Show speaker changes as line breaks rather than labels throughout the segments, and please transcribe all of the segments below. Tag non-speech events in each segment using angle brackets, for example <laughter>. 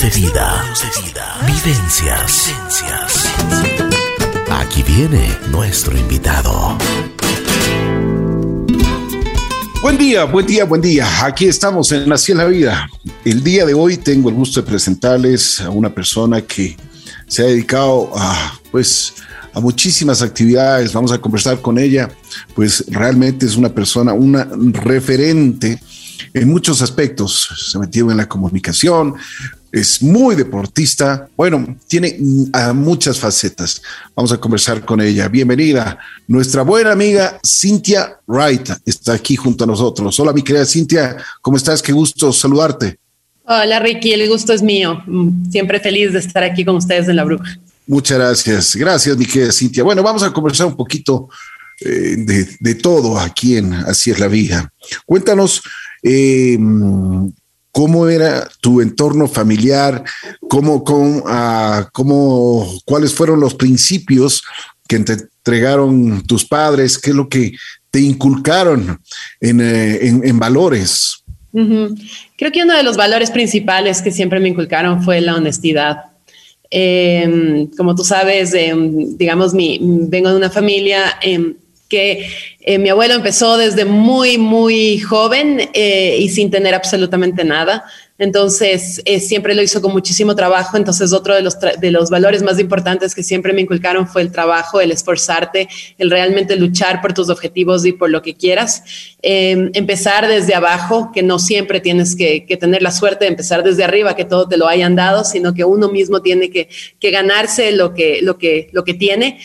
De vida. Vivencias. Aquí viene nuestro invitado.
Buen día, buen día, buen día. Aquí estamos en Así en la Vida. El día de hoy tengo el gusto de presentarles a una persona que se ha dedicado a, pues, a muchísimas actividades. Vamos a conversar con ella. Pues realmente es una persona, una referente en muchos aspectos. Se metió en la comunicación, es muy deportista. Bueno, tiene muchas facetas. Vamos a conversar con ella. Bienvenida. Nuestra buena amiga Cintia Wright está aquí junto a nosotros. Hola, mi querida Cintia. ¿Cómo estás? Qué gusto saludarte.
Hola, Ricky. El gusto es mío. Siempre feliz de estar aquí con ustedes en La Bruja.
Muchas gracias. Gracias, mi querida Cintia. Bueno, vamos a conversar un poquito eh, de, de, todo aquí en Así es la vida. Cuéntanos eh, cómo era tu entorno familiar, cómo, cómo, ah, cómo, cuáles fueron los principios que te entregaron tus padres, qué es lo que te inculcaron en, eh, en, valores.
Creo que uno de los valores principales que siempre me inculcaron fue la honestidad. Eh, como tú sabes, digamos, mi, vengo de una familia em, que eh, mi abuelo empezó desde muy, muy joven eh, y sin tener absolutamente nada. Entonces, eh, siempre lo hizo con muchísimo trabajo. Entonces, otro de los, de los valores más importantes que siempre me inculcaron fue el trabajo, el esforzarte, el realmente luchar por tus objetivos y por lo que quieras. Em, empezar desde abajo, que no siempre tienes que, que, tener la suerte de empezar desde arriba, que todo te lo hayan dado, sino que uno mismo tiene que, que ganarse lo que, lo, que, lo que tiene.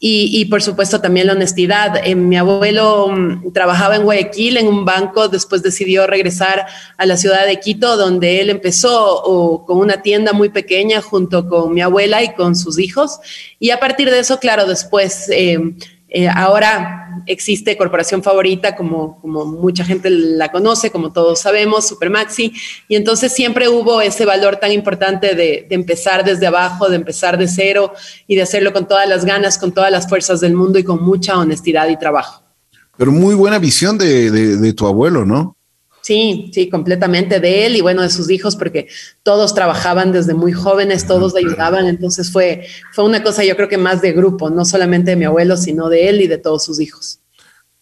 Y, por supuesto también la honestidad. Eh, mi abuelo mm, trabajaba en Guayaquil en un banco, después decidió regresar a la ciudad de Quito, donde él empezó con una tienda muy pequeña junto con mi abuela y con sus hijos. Y a partir de eso, claro, después... Eh, eh, ahora existe Corporación Favorita, como, como mucha gente la conoce, como todos sabemos, Supermaxi, y entonces siempre hubo ese valor tan importante de, empezar desde abajo, de empezar de cero y de hacerlo con todas las ganas, con todas las fuerzas del mundo y con mucha honestidad y trabajo.
Pero muy buena visión de tu abuelo, ¿no?
Sí, sí, completamente de él y bueno, de sus hijos, porque todos trabajaban desde muy jóvenes, todos ayudaban, entonces fue, fue una cosa yo creo que más de grupo, no solamente de mi abuelo, sino de él y de todos sus hijos.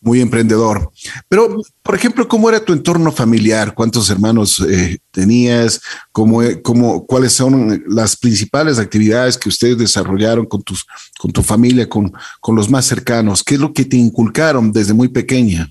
Muy emprendedor. Pero, por ejemplo, ¿cómo era tu entorno familiar? ¿Cuántos hermanos eh, tenías? ¿Cómo, cómo, ¿Cuáles son las principales actividades que ustedes desarrollaron con, tus, con tu familia, con, con los más cercanos? ¿Qué es lo que te inculcaron desde muy pequeña?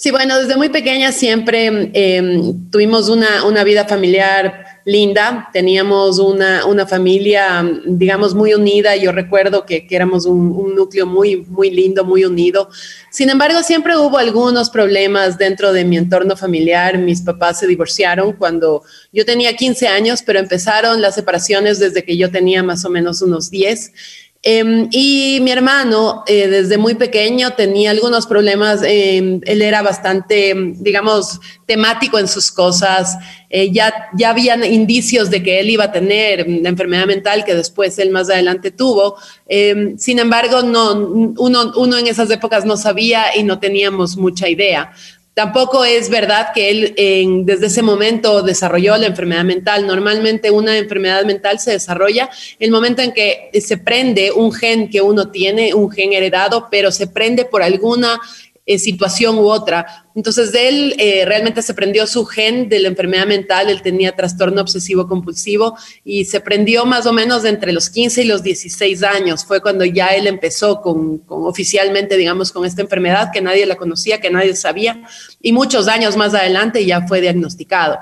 Sí, bueno, desde muy pequeña siempre em, tuvimos una, una, vida familiar linda, teníamos una, una, familia, digamos, muy unida. Yo recuerdo que, que éramos un, un, núcleo muy, muy lindo, muy unido. Sin embargo, siempre hubo algunos problemas dentro de mi entorno familiar. Mis papás se divorciaron cuando yo tenía 15 años, pero empezaron las separaciones desde que yo tenía más o menos unos 10. Em, y mi hermano, eh, desde muy pequeño, tenía algunos problemas. Em, él era bastante, digamos, temático en sus cosas. Eh, ya, ya habían indicios de que él iba a tener la enfermedad mental que después él más adelante tuvo. Em, sin embargo, no, uno, uno en esas épocas no sabía y no teníamos mucha idea. Tampoco es verdad que él desde ese momento desarrolló la enfermedad mental. Normalmente una enfermedad mental se desarrolla el momento en que se prende un gen que uno tiene, un gen heredado, pero se prende por alguna eh, situación u otra. Entonces, él eh, realmente se prendió su gen de la enfermedad mental, él tenía trastorno obsesivo compulsivo y se prendió más o menos entre los 15 y los 16 años. Fue cuando ya él empezó con, oficialmente, digamos, con esta enfermedad que nadie la conocía, que nadie sabía y muchos años más adelante ya fue diagnosticado.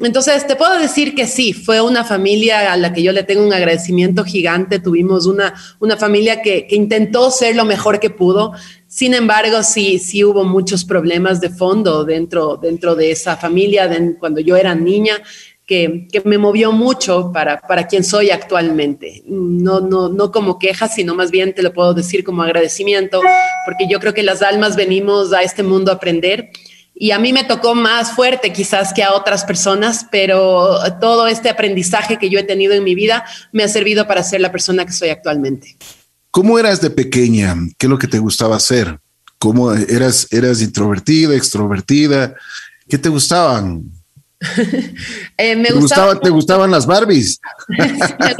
Entonces, te puedo decir que sí, fue una familia a la que yo le tengo un agradecimiento gigante. Tuvimos una, una familia que intentó ser lo mejor que pudo. Sin embargo, sí, sí hubo muchos problemas de fondo dentro, dentro de esa familia cuando yo era niña. Que, que, me movió mucho para, para quien soy actualmente. No, no, no como queja, sino más bien te lo puedo decir como agradecimiento, porque yo creo que las almas venimos a este mundo a aprender y a mí me tocó más fuerte quizás que a otras personas, pero todo este aprendizaje que yo he tenido en mi vida me ha servido para ser la persona que soy actualmente.
¿Cómo eras de pequeña? ¿Qué es lo que te gustaba hacer? ¿Cómo eras, eras introvertida, extrovertida? ¿Qué te gustaban? <laughs> Eh, me, gustaba, ¿Te gustaban las Barbies? <laughs>
me,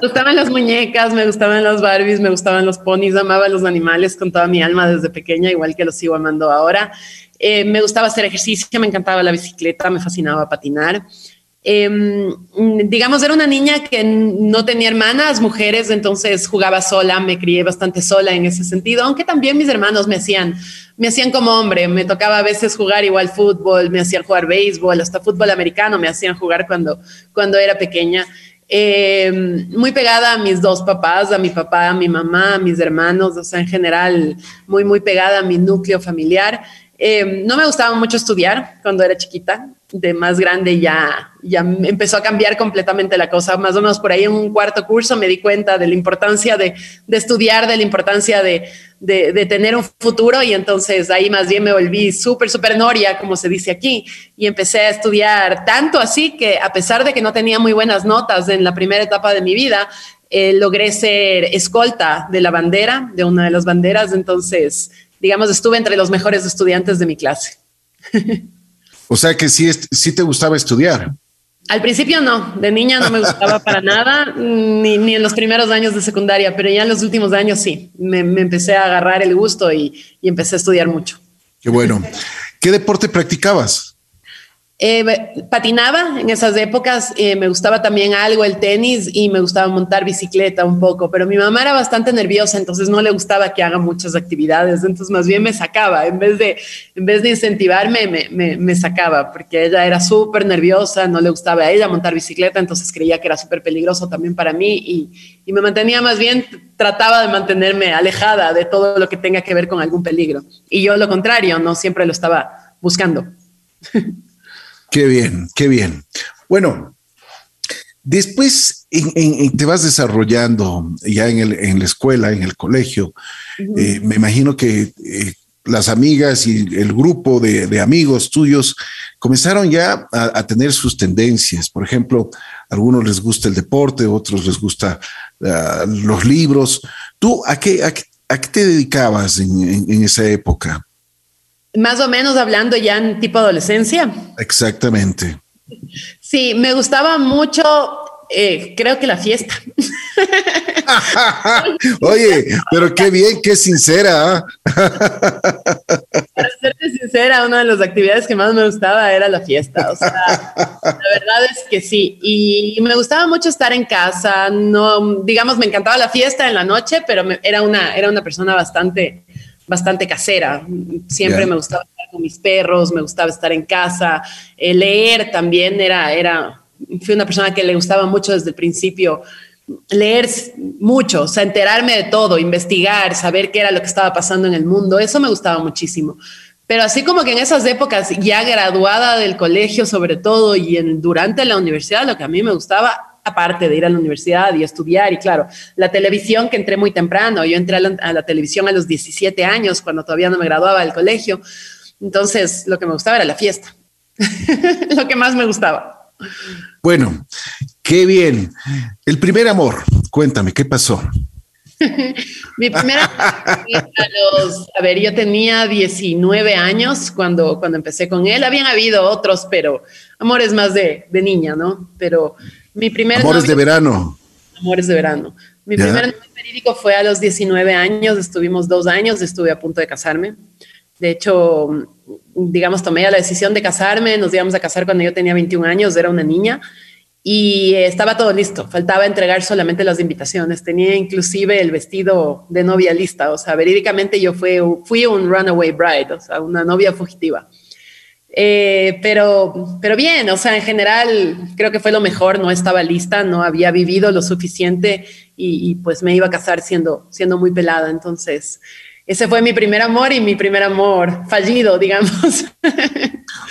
gustaban las muñecas, me gustaban las Barbies, me gustaban los ponis, amaba los animales con toda mi alma desde pequeña, igual que los sigo amando ahora. Eh, me gustaba hacer ejercicio, me encantaba la bicicleta, me fascinaba patinar. Em, digamos, era una niña que no tenía hermanas, mujeres, entonces jugaba sola, me crié bastante sola en ese sentido, aunque también mis hermanos me hacían, me hacían como hombre, me tocaba a veces jugar igual fútbol, me hacían jugar béisbol, hasta fútbol americano me hacían jugar cuando, cuando era pequeña. Em, muy pegada a mis dos papás, a mi papá, a mi mamá, a mis hermanos, o sea, en general, muy, muy pegada a mi núcleo familiar. Em, no me gustaba mucho estudiar cuando era chiquita, de más grande ya, ya empezó a cambiar completamente la cosa. Más o menos por ahí en un cuarto curso me di cuenta de la importancia de, estudiar, de la importancia de, de, tener un futuro y entonces ahí más bien me volví súper, súper noria, como se dice aquí, y empecé a estudiar tanto así que a pesar de que no tenía muy buenas notas en la primera etapa de mi vida, eh, logré ser escolta de la bandera, de una de las banderas, entonces, digamos, estuve entre los mejores estudiantes de mi clase. <laughs>
O sea que sí, sí te gustaba estudiar.
Al principio no, de niña no me gustaba para nada, ni, ni, en los primeros años de secundaria, pero ya en los últimos años sí, me, empecé a agarrar el gusto y, y empecé a estudiar mucho.
Qué bueno. ¿Qué deporte practicabas?
Eh, patinaba en esas épocas, eh, me gustaba también algo el tenis y me gustaba montar bicicleta un poco, pero mi mamá era bastante nerviosa, entonces no le gustaba que haga muchas actividades, entonces más bien me sacaba, en vez de, en vez de incentivarme, me, me, sacaba, porque ella era súper nerviosa, no le gustaba a ella montar bicicleta, entonces creía que era súper peligroso también para mí y, y me mantenía más bien, trataba de mantenerme alejada de todo lo que tenga que ver con algún peligro. Y yo lo contrario, no siempre lo estaba buscando. <laughs>
Qué bien, qué bien. Bueno, después te vas desarrollando ya en, la escuela, en el colegio. Eh, me imagino que eh, las amigas y el grupo de, amigos tuyos comenzaron ya a, tener sus tendencias. Por ejemplo, a algunos les gusta el deporte, otros les gusta ah, los libros. ¿Tú a qué, a, te dedicabas en esa época?
Más o menos hablando ya en tipo adolescencia.
Exactamente.
Sí, me gustaba mucho, eh, creo que la fiesta. <laughs>
Oye, pero qué bien, qué sincera. ¿ah?
Para serte sincera, una de las actividades que más me gustaba era la fiesta. O sea, la verdad es que sí. Y me gustaba mucho estar en casa. No, digamos, me encantaba la fiesta en la noche, pero era, una, era una persona bastante bastante casera. Siempre me gustaba estar con mis perros, me gustaba estar en casa, eh, leer también era, era, fui una persona que le gustaba mucho desde el principio leer mucho, o sea, enterarme de todo, investigar, saber qué era lo que estaba pasando en el mundo, eso me gustaba muchísimo. Pero así como que en esas épocas, ya graduada del colegio sobre todo y en, durante la universidad, lo que a mí me gustaba aparte de ir a la universidad y estudiar. Y claro, la televisión que entré muy temprano, yo entré a la, televisión a los 17 años, cuando todavía no me graduaba del colegio. Entonces, lo que me gustaba era la fiesta, <laughs> lo que más me gustaba.
Bueno, qué bien. El primer amor, cuéntame, ¿qué pasó? <laughs>
Mi primera a los, a ver, yo tenía 19 años cuando, cuando empecé con él. Habían habido otros, pero amores más de, de niña, ¿no? Pero mi primer
Amores de verano.
Amores de verano. Mi primer novio verídico fue a los 19 años, estuvimos dos años, estuve a punto de casarme. De hecho, digamos, tomé la decisión de casarme, nos íbamos a casar cuando yo tenía 21 años, era una niña, y estaba todo listo, faltaba entregar solamente las invitaciones, tenía inclusive el vestido de novia lista, o sea, verídicamente yo fui, fui un runaway bride, o sea, una novia fugitiva. Eh, pero, pero bien, o sea, en general creo que fue lo mejor, no estaba lista, no había vivido lo suficiente y, pues me iba a casar siendo, siendo muy pelada. Entonces, ese fue mi primer amor y mi primer amor fallido, <laughs> digamos.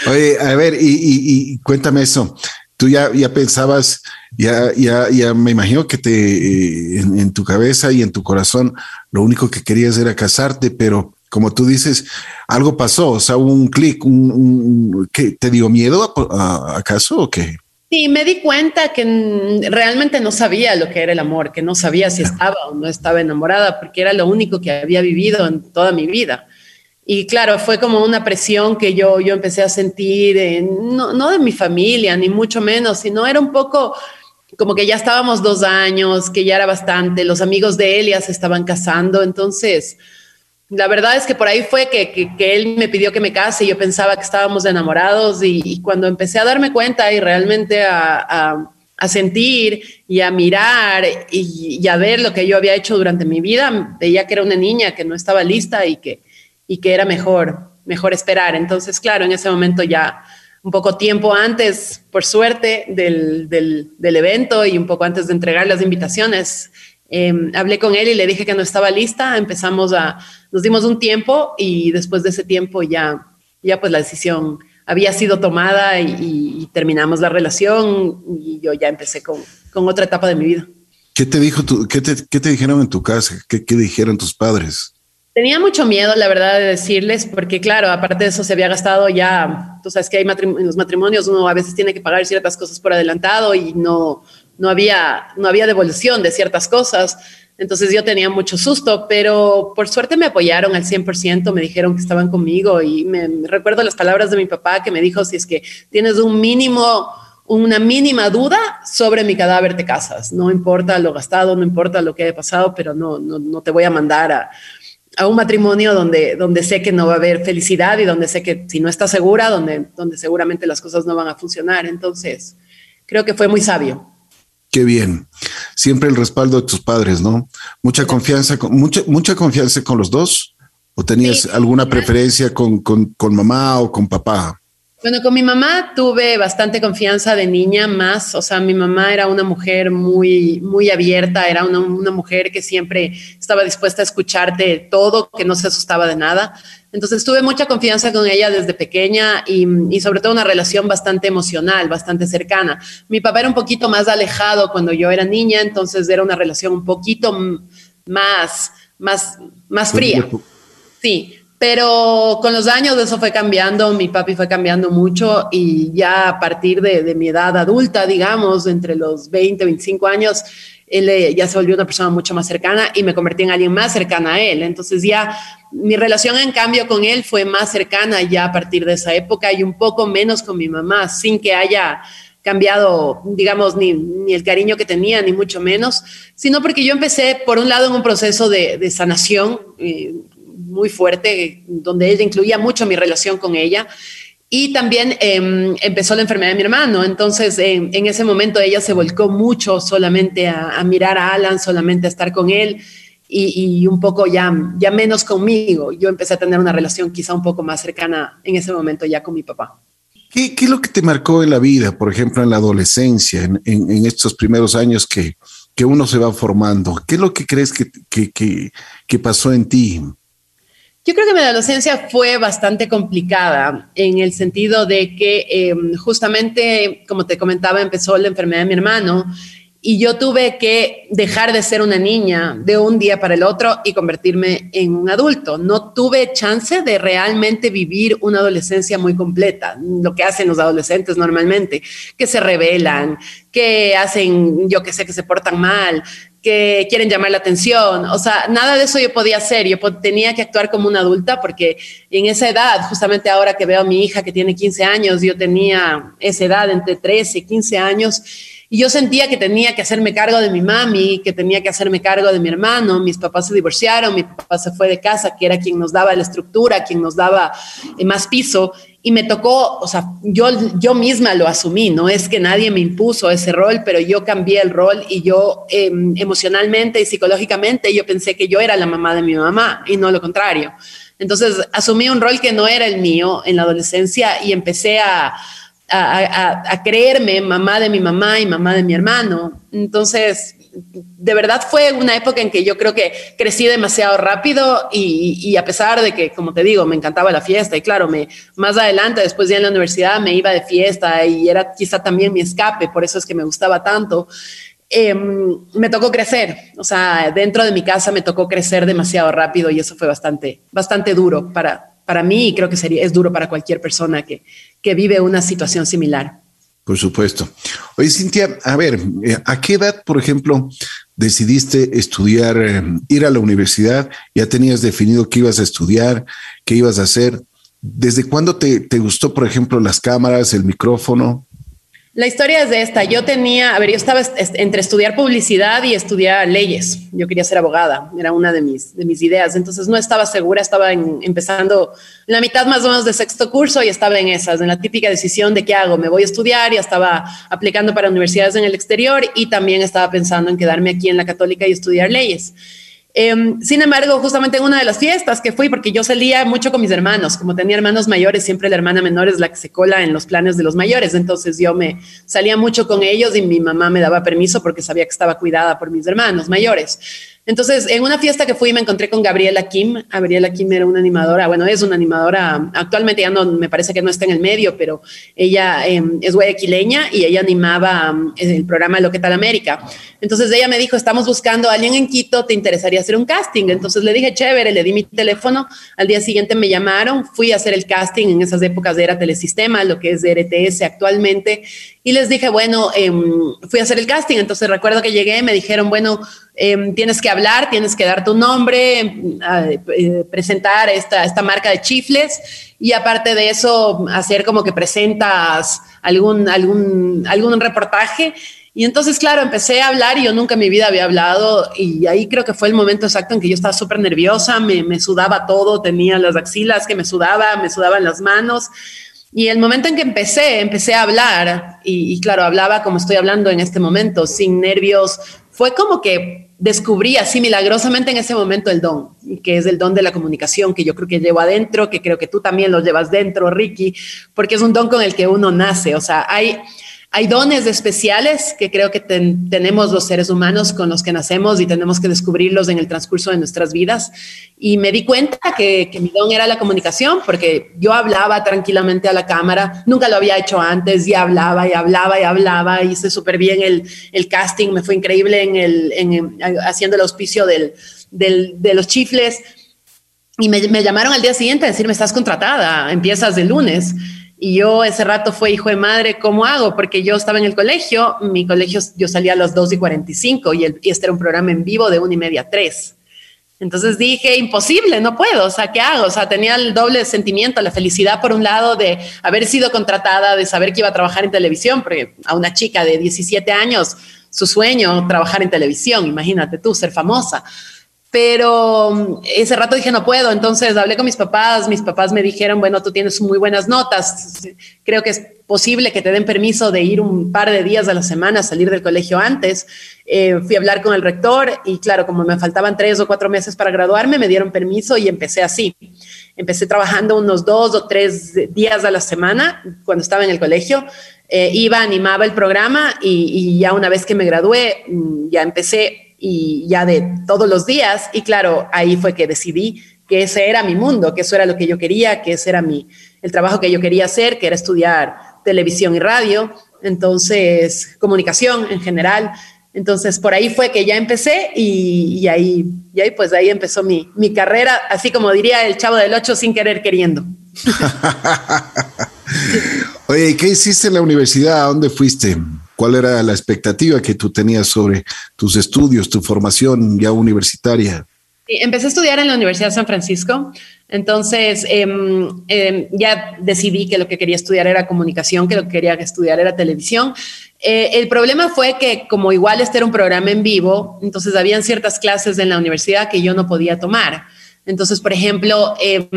Oye, a ver, y, cuéntame eso. Tú ya, ya pensabas, ya, ya, ya me imagino que te, eh, en, en tu cabeza y en tu corazón, lo único que querías era casarte, pero como tú dices, algo pasó, o sea, un clic, un, ¿qué, ¿te dio miedo acaso o qué?
Sí, me di cuenta que realmente no sabía lo que era el amor, que no sabía si estaba o no estaba enamorada, porque era lo único que había vivido en toda mi vida. Y claro, fue como una presión que yo, yo empecé a sentir, no, no de mi familia, ni mucho menos, sino era un poco como que ya estábamos dos años, que ya era bastante, los amigos de se estaban casando, entonces la verdad es que por ahí fue que, que, él me pidió que me case y yo pensaba que estábamos enamorados y, cuando empecé a darme cuenta y realmente a, a, sentir y a mirar y, a ver lo que yo había hecho durante mi vida, veía que era una niña que no estaba lista y que, y que era mejor, mejor esperar. Entonces, claro, en ese momento ya un poco tiempo antes, por suerte, del, del evento y un poco antes de entregar las invitaciones, eh, hablé con él y le dije que no estaba lista, empezamos a, nos dimos un tiempo y después de ese tiempo ya, ya pues la decisión había sido tomada y, y terminamos la relación y yo ya empecé con, con, otra etapa de mi vida.
¿Qué te dijo tu, qué te, qué te dijeron en tu casa? ¿Qué, ¿Qué dijeron tus padres?
Tenía mucho miedo, la verdad, de decirles, porque claro, aparte de eso se había gastado ya, tú sabes que hay matrim en los matrimonios uno a veces tiene que pagar ciertas cosas por adelantado y no, no, había, no había devolución de ciertas cosas. Entonces yo tenía mucho susto, pero por suerte me apoyaron al 100%, me dijeron que estaban conmigo y me, recuerdo las palabras de mi papá que me dijo, si es que tienes un mínimo una mínima duda sobre mi cadáver te casas. No importa lo gastado, no importa lo que haya pasado, pero no, no, no te voy a mandar a, a un matrimonio donde, donde sé que no va a haber felicidad y donde sé que si no está segura, donde, donde seguramente las cosas no van a funcionar. Entonces, creo que fue muy sabio.
Qué bien. Siempre el respaldo de tus padres, ¿no? Mucha confianza, con, mucha, mucha confianza con los dos. ¿O tenías sí, alguna preferencia con, con, con mamá o con papá?
Bueno, con mi mamá tuve bastante confianza de niña más, o sea, mi mamá era una mujer muy, muy abierta, era una, una, mujer que siempre estaba dispuesta a escucharte todo, que no se asustaba de nada. Entonces tuve mucha confianza con ella desde pequeña y, y sobre todo una relación bastante emocional, bastante cercana. Mi papá era un poquito más alejado cuando yo era niña, entonces era una relación un poquito más, más, más fría. Sí, pero con los años eso fue cambiando, mi papi fue cambiando mucho y ya a partir de, de mi edad adulta, digamos, entre los 20, 25 años, él eh, ya se volvió una persona mucho más cercana y me convertí en alguien más cercana a él. Entonces ya mi relación en cambio con él fue más cercana ya a partir de esa época y un poco menos con mi mamá, sin que haya cambiado, digamos, ni, ni, el cariño que tenía, ni mucho menos, sino porque yo empecé, por un lado, en un proceso de, sanación, eh, muy fuerte, donde ella incluía mucho mi relación con ella. Y también eh, empezó la enfermedad de mi hermano. Entonces, eh, en ese momento ella se volcó mucho solamente a, mirar a Alan, solamente a estar con él y, un poco ya, ya menos conmigo. Yo empecé a tener una relación quizá un poco más cercana en ese momento ya con mi papá.
¿Qué, qué es lo que te marcó en la vida, por ejemplo, en la adolescencia, en, en, en estos primeros años que, que, uno se va formando? ¿Qué es lo que crees que, que, que pasó en ti?
Yo creo que mi adolescencia fue bastante complicada en el sentido de que eh, justamente, como te comentaba, empezó la enfermedad de mi hermano y yo tuve que dejar de ser una niña de un día para el otro y convertirme en un adulto. No tuve chance de realmente vivir una adolescencia muy completa, lo que hacen los adolescentes normalmente, que se rebelan, que hacen, yo que sé, que se portan mal, que quieren llamar la atención. O sea, nada de eso yo podía hacer. Yo tenía que actuar como una adulta porque en esa edad, justamente ahora que veo a mi hija que tiene 15 años, yo tenía esa edad entre 13 y 15 años. Y yo sentía que tenía que hacerme cargo de mi mami, que tenía que hacerme cargo de mi hermano. Mis papás se divorciaron, mi papá se fue de casa, que era quien nos daba la estructura, quien nos daba eh, más piso y me tocó, o sea, yo, yo misma lo asumí, no es que nadie me impuso ese rol, pero yo cambié el rol y yo eh, emocionalmente y psicológicamente yo pensé que yo era la mamá de mi mamá y no lo contrario. Entonces asumí un rol que no era el mío en la adolescencia y empecé a, a creerme mamá de mi mamá y mamá de mi hermano. Entonces de verdad fue una época en que yo creo que crecí demasiado rápido y, a pesar de que, como te digo, me encantaba la fiesta y claro, me, más adelante, después ya en la universidad, me iba de fiesta y era quizá también mi escape, por eso es que me gustaba tanto. Eh, me tocó crecer, o sea, dentro de mi casa me tocó crecer demasiado rápido y eso fue bastante, bastante duro para, para mí y creo que sería, es duro para cualquier persona que, que vive una situación similar.
Por supuesto. Oye, Cintia, a ver, eh, ¿a qué edad, por ejemplo, decidiste estudiar, eh, ir a la universidad, ya tenías definido qué ibas a estudiar, qué ibas a hacer. ¿Desde cuándo te, te gustó, por ejemplo, las cámaras, el micrófono?
La historia es de esta. Yo tenía, a ver, yo estaba entre estudiar publicidad y estudiar leyes. Yo quería ser abogada, era una de mis, de mis ideas. Entonces no estaba segura, estaba empezando la mitad más o menos de sexto curso y estaba en esas, en la típica decisión de qué hago. Me voy a estudiar, y estaba aplicando para universidades en el exterior y también estaba pensando en quedarme aquí en la católica y estudiar leyes. Em, sin embargo, justamente en una de las fiestas que fui, porque yo salía mucho con mis hermanos, como tenía hermanos mayores, siempre la hermana menor es la que se cola en los planes de los mayores, entonces yo me salía mucho con ellos y mi mamá me daba permiso porque sabía que estaba cuidada por mis hermanos mayores. Entonces, en una fiesta que fui me encontré con Gabriela Kim. Gabriela Kim era una animadora, bueno, es una animadora, actualmente ya no, me parece que no está en el medio, pero ella em, es guayaquileña y ella animaba em, el programa Lo que tal América. Entonces ella me dijo, estamos buscando a alguien en Quito, ¿te interesaría hacer un casting? Entonces le dije, chévere, le di mi teléfono, al día siguiente me llamaron, fui a hacer el casting, en esas épocas era Telesistema, lo que es de RTS actualmente, y les dije, bueno, em, fui a hacer el casting, entonces recuerdo que llegué, me dijeron, bueno, em, tienes que hablar, tienes que dar tu nombre, em, eh, presentar esta, esta marca de chifles y aparte de eso, hacer como que presentas algún, algún, algún reportaje. Y entonces, claro, empecé a hablar y yo nunca en mi vida había hablado. Y ahí creo que fue el momento exacto en que yo estaba súper nerviosa, me, me, sudaba todo, tenía las axilas que me sudaba, me sudaban las manos y el momento en que empecé, empecé a hablar, y, claro, hablaba como estoy hablando en este momento, sin nervios, fue como que descubrí así milagrosamente en ese momento el don, que es el don de la comunicación, que yo creo que llevo adentro, que creo que tú también lo llevas dentro, Ricky, porque es un don con el que uno nace. O sea, hay, hay dones especiales que creo que tenemos los seres humanos con los que nacemos y tenemos que descubrirlos en el transcurso de nuestras vidas. Y me di cuenta que, mi don era la comunicación, porque yo hablaba tranquilamente a la cámara, nunca lo había hecho antes, y hablaba y hablaba y hablaba, hice súper bien el, el, casting, me fue increíble en el, en, haciendo el auspicio del, del, de los chifles. Y me, me llamaron al día siguiente a decirme, estás contratada, empiezas el lunes. Y yo ese rato fue hijo de madre, ¿cómo hago? Porque yo estaba en el colegio, mi colegio yo salía a las 2 y 45 y, el, y este era un programa en vivo de 1 y media a 3. Entonces dije, imposible, no puedo, o sea, ¿qué hago? O sea, tenía el doble sentimiento, la felicidad por un lado de haber sido contratada, de saber que iba a trabajar en televisión, porque a una chica de 17 años, su sueño, trabajar en televisión, imagínate tú, ser famosa pero mm, ese rato dije no puedo, entonces hablé con mis papás, mis papás me dijeron, bueno, tú tienes muy buenas notas, creo que es posible que te den permiso de ir un par de días a la semana, salir del colegio antes. Eh, fui a hablar con el rector y claro, como me faltaban tres o cuatro meses para graduarme, me dieron permiso y empecé así. Empecé trabajando unos dos o tres días a la semana cuando estaba en el colegio. Eh, iba, animaba el programa y, ya una vez que me gradué, mm, ya empecé y ya de todos los días. Y claro, ahí fue que decidí que ese era mi mundo, que eso era lo que yo quería, que ese era mi, el trabajo que yo quería hacer, que era estudiar televisión y radio, entonces comunicación en general. Entonces por ahí fue que ya empecé y, ahí, y ahí pues ahí empezó mi, mi carrera, así como diría el chavo del 8 sin querer queriendo. <laughs>
Oye, ¿qué hiciste en la universidad? ¿A dónde fuiste? ¿Cuál era la expectativa que tú tenías sobre tus estudios, tu formación ya universitaria?
empecé a estudiar en la Universidad de San Francisco, entonces em, em, ya decidí que lo que quería estudiar era comunicación, que lo que quería estudiar era televisión. Eh, el problema fue que como igual este era un programa en vivo, entonces habían ciertas clases en la universidad que yo no podía tomar. Entonces, por ejemplo, em,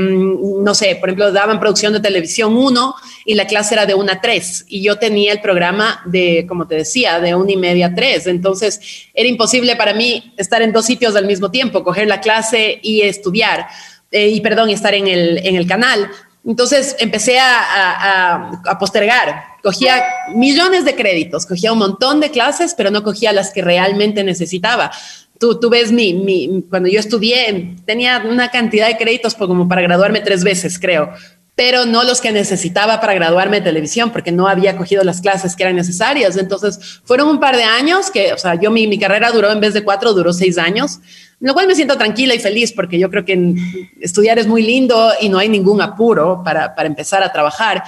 no sé, por ejemplo, daban producción de televisión 1 y la clase era de 1 a 3 y yo tenía el programa de, como te decía, de 1 y media a 3. Entonces, era imposible para mí estar en dos sitios al mismo tiempo, coger la clase y estudiar, eh, y perdón, estar en el, en el canal. Entonces empecé a, a, postergar. Cogía millones de créditos, cogía un montón de clases, pero no cogía las que realmente necesitaba. Tú, tú ves mi, mi, cuando yo estudié, tenía una cantidad de créditos como para graduarme tres veces, creo, pero no los que necesitaba para graduarme de televisión, porque no había cogido las clases que eran necesarias. Entonces, fueron un par de años que, o sea, yo mi, mi carrera duró en vez de cuatro, duró seis años, lo cual me siento tranquila y feliz porque yo creo que estudiar es muy lindo y no hay ningún apuro para, para empezar a trabajar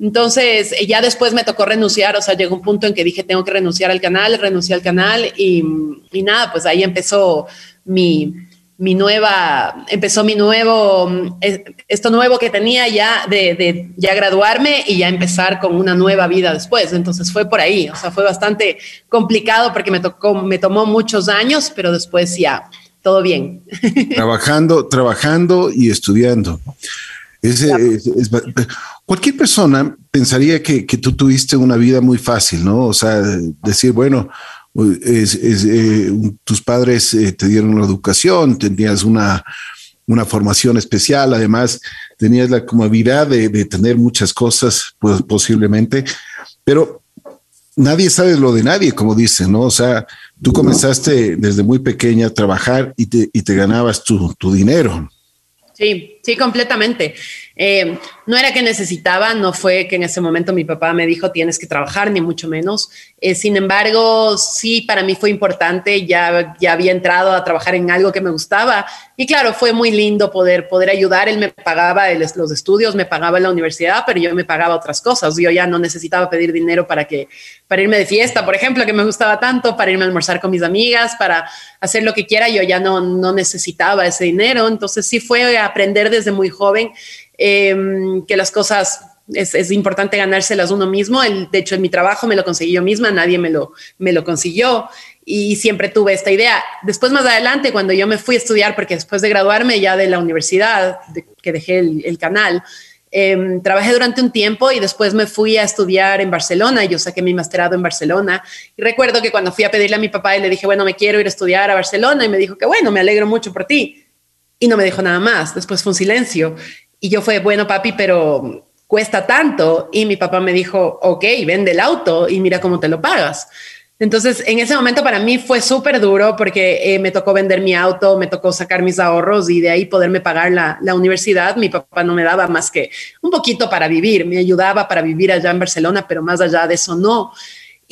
Entonces, ya después me tocó renunciar, o sea, llegó un punto en que dije, tengo que renunciar al canal, renuncié al canal y, y nada, pues ahí empezó mi, mi nueva, empezó mi nuevo, esto nuevo que tenía ya de, de, ya graduarme y ya empezar con una nueva vida después. Entonces fue por ahí, o sea, fue bastante complicado porque me tocó, me tomó muchos años, pero después ya, todo bien. <laughs>
Trabajando, trabajando y estudiando. Cualquier persona pensaría que, que, tú tuviste una vida muy fácil, ¿no? O sea, decir, bueno, es, eh, tus padres eh, te dieron la educación, tenías una, una formación especial, además tenías la comodidad de, de tener muchas cosas, pues, posiblemente, pero nadie sabe lo de nadie, como dicen, ¿no? O sea, tú comenzaste desde muy pequeña a trabajar y te, y te ganabas tu, tu dinero.
Sí, sí, completamente. Eh, no era que necesitaba, no fue que en ese momento mi papá me dijo tienes que trabajar, ni mucho menos. Eh, sin embargo, sí, para mí fue importante, ya, ya había entrado a trabajar en algo que me gustaba y claro, fue muy lindo poder, poder ayudar. Él me pagaba los estudios, me pagaba la universidad, pero yo me pagaba otras cosas. Yo ya no necesitaba pedir dinero para, que, para irme de fiesta, por ejemplo, que me gustaba tanto, para irme a almorzar con mis amigas, para hacer lo que quiera. Yo ya no, no necesitaba ese dinero. Entonces sí fue aprender desde muy joven Em, que las cosas es, importante ganárselas uno mismo. El, de hecho, en mi trabajo me lo conseguí yo misma, nadie me lo, me lo consiguió y siempre tuve esta idea. Después, más adelante, cuando yo me fui a estudiar, porque después de graduarme ya de la universidad, que dejé el, canal, em, trabajé durante un tiempo y después me fui a estudiar en Barcelona. Yo saqué mi masterado en Barcelona. Y recuerdo que cuando fui a pedirle a mi papá y le dije, bueno, me quiero ir a estudiar a Barcelona, y me dijo que bueno, me alegro mucho por ti. Y no me dijo nada más. Después fue un silencio. Y yo fue, bueno, papi, pero cuesta tanto. Y mi papá me dijo, ok, vende el auto y mira cómo te lo pagas. Entonces, en ese momento para mí fue súper duro porque eh, me tocó vender mi auto, me tocó sacar mis ahorros y de ahí poderme pagar la, la, universidad. Mi papá no me daba más que un poquito para vivir, me ayudaba para vivir allá en Barcelona, pero más allá de eso no.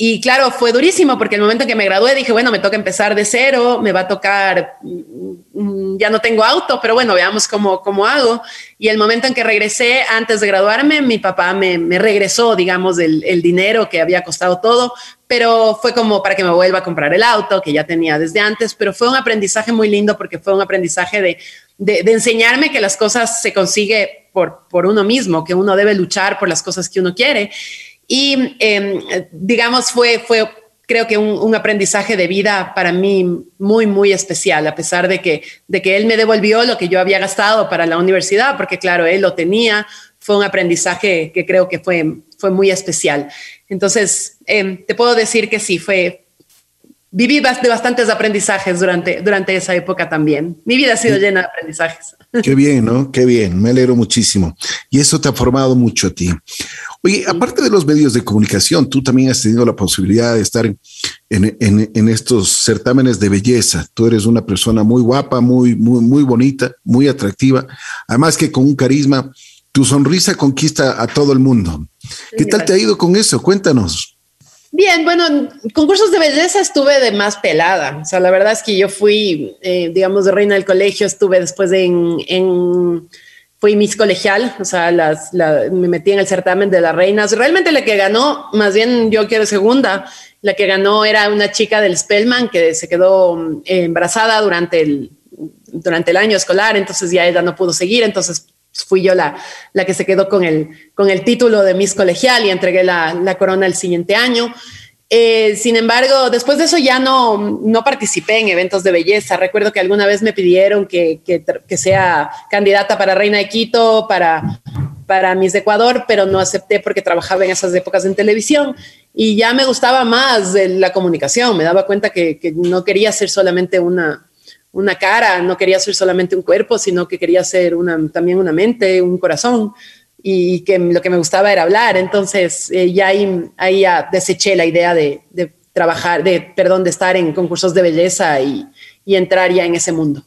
Y claro, fue durísimo porque el momento que me gradué dije, bueno, me toca empezar de cero, me va a tocar, mm, ya no tengo auto, pero bueno, veamos cómo, cómo hago. Y el momento en que regresé, antes de graduarme, mi papá me, regresó, digamos, el, el, dinero que había costado todo, pero fue como para que me vuelva a comprar el auto que ya tenía desde antes, pero fue un aprendizaje muy lindo porque fue un aprendizaje de, de, de enseñarme que las cosas se consigue por, por uno mismo, que uno debe luchar por las cosas que uno quiere. Y em, digamos, fue, fue creo que un, aprendizaje de vida para mí muy, muy especial, a pesar de que, de que él me devolvió lo que yo había gastado para la universidad, porque claro, él lo tenía, fue un aprendizaje que creo que fue, fue muy especial. Entonces, em, te puedo decir que sí, fue, viví de bastantes aprendizajes durante, durante esa época también. Mi vida ha sido llena de aprendizajes.
Qué bien, ¿no? Qué bien, me alegro muchísimo. Y eso te ha formado mucho a ti. Oye, aparte de los medios de comunicación, tú también has tenido la posibilidad de estar en, en, en, estos certámenes de belleza. Tú eres una persona muy guapa, muy, muy, muy bonita, muy atractiva. Además que con un carisma, tu sonrisa conquista a todo el mundo. ¿Qué tal te ha ido con eso? Cuéntanos.
Bien, bueno, en concursos de belleza estuve de más pelada. O sea, la verdad es que yo fui, eh, digamos, de reina del colegio, estuve después en, en fui Miss Colegial, o sea, las, me metí en el certamen de las reinas. Realmente la que ganó, más bien yo quiero segunda, la que ganó era una chica del Spellman que se quedó eh, embarazada durante el, durante el año escolar, entonces ya ella no pudo seguir, entonces fui yo la, la que se quedó con el, con el título de Miss Colegial y entregué la, la corona el siguiente año. Eh, sin embargo, después de eso ya no, no participé en eventos de belleza. Recuerdo que alguna vez me pidieron que, que, sea candidata para Reina de Quito, para, para Miss Ecuador, pero no acepté porque trabajaba en esas épocas en televisión y ya me gustaba más la comunicación. Me daba cuenta que, que no quería ser solamente una, una cara, no quería ser solamente un cuerpo, sino que quería ser una, también una mente, un corazón y que lo que me gustaba era hablar. Entonces, eh, ya ahí, ahí ya deseché la idea de, de, trabajar, de, perdón, de estar en concursos de belleza y, y, entrar ya en ese mundo.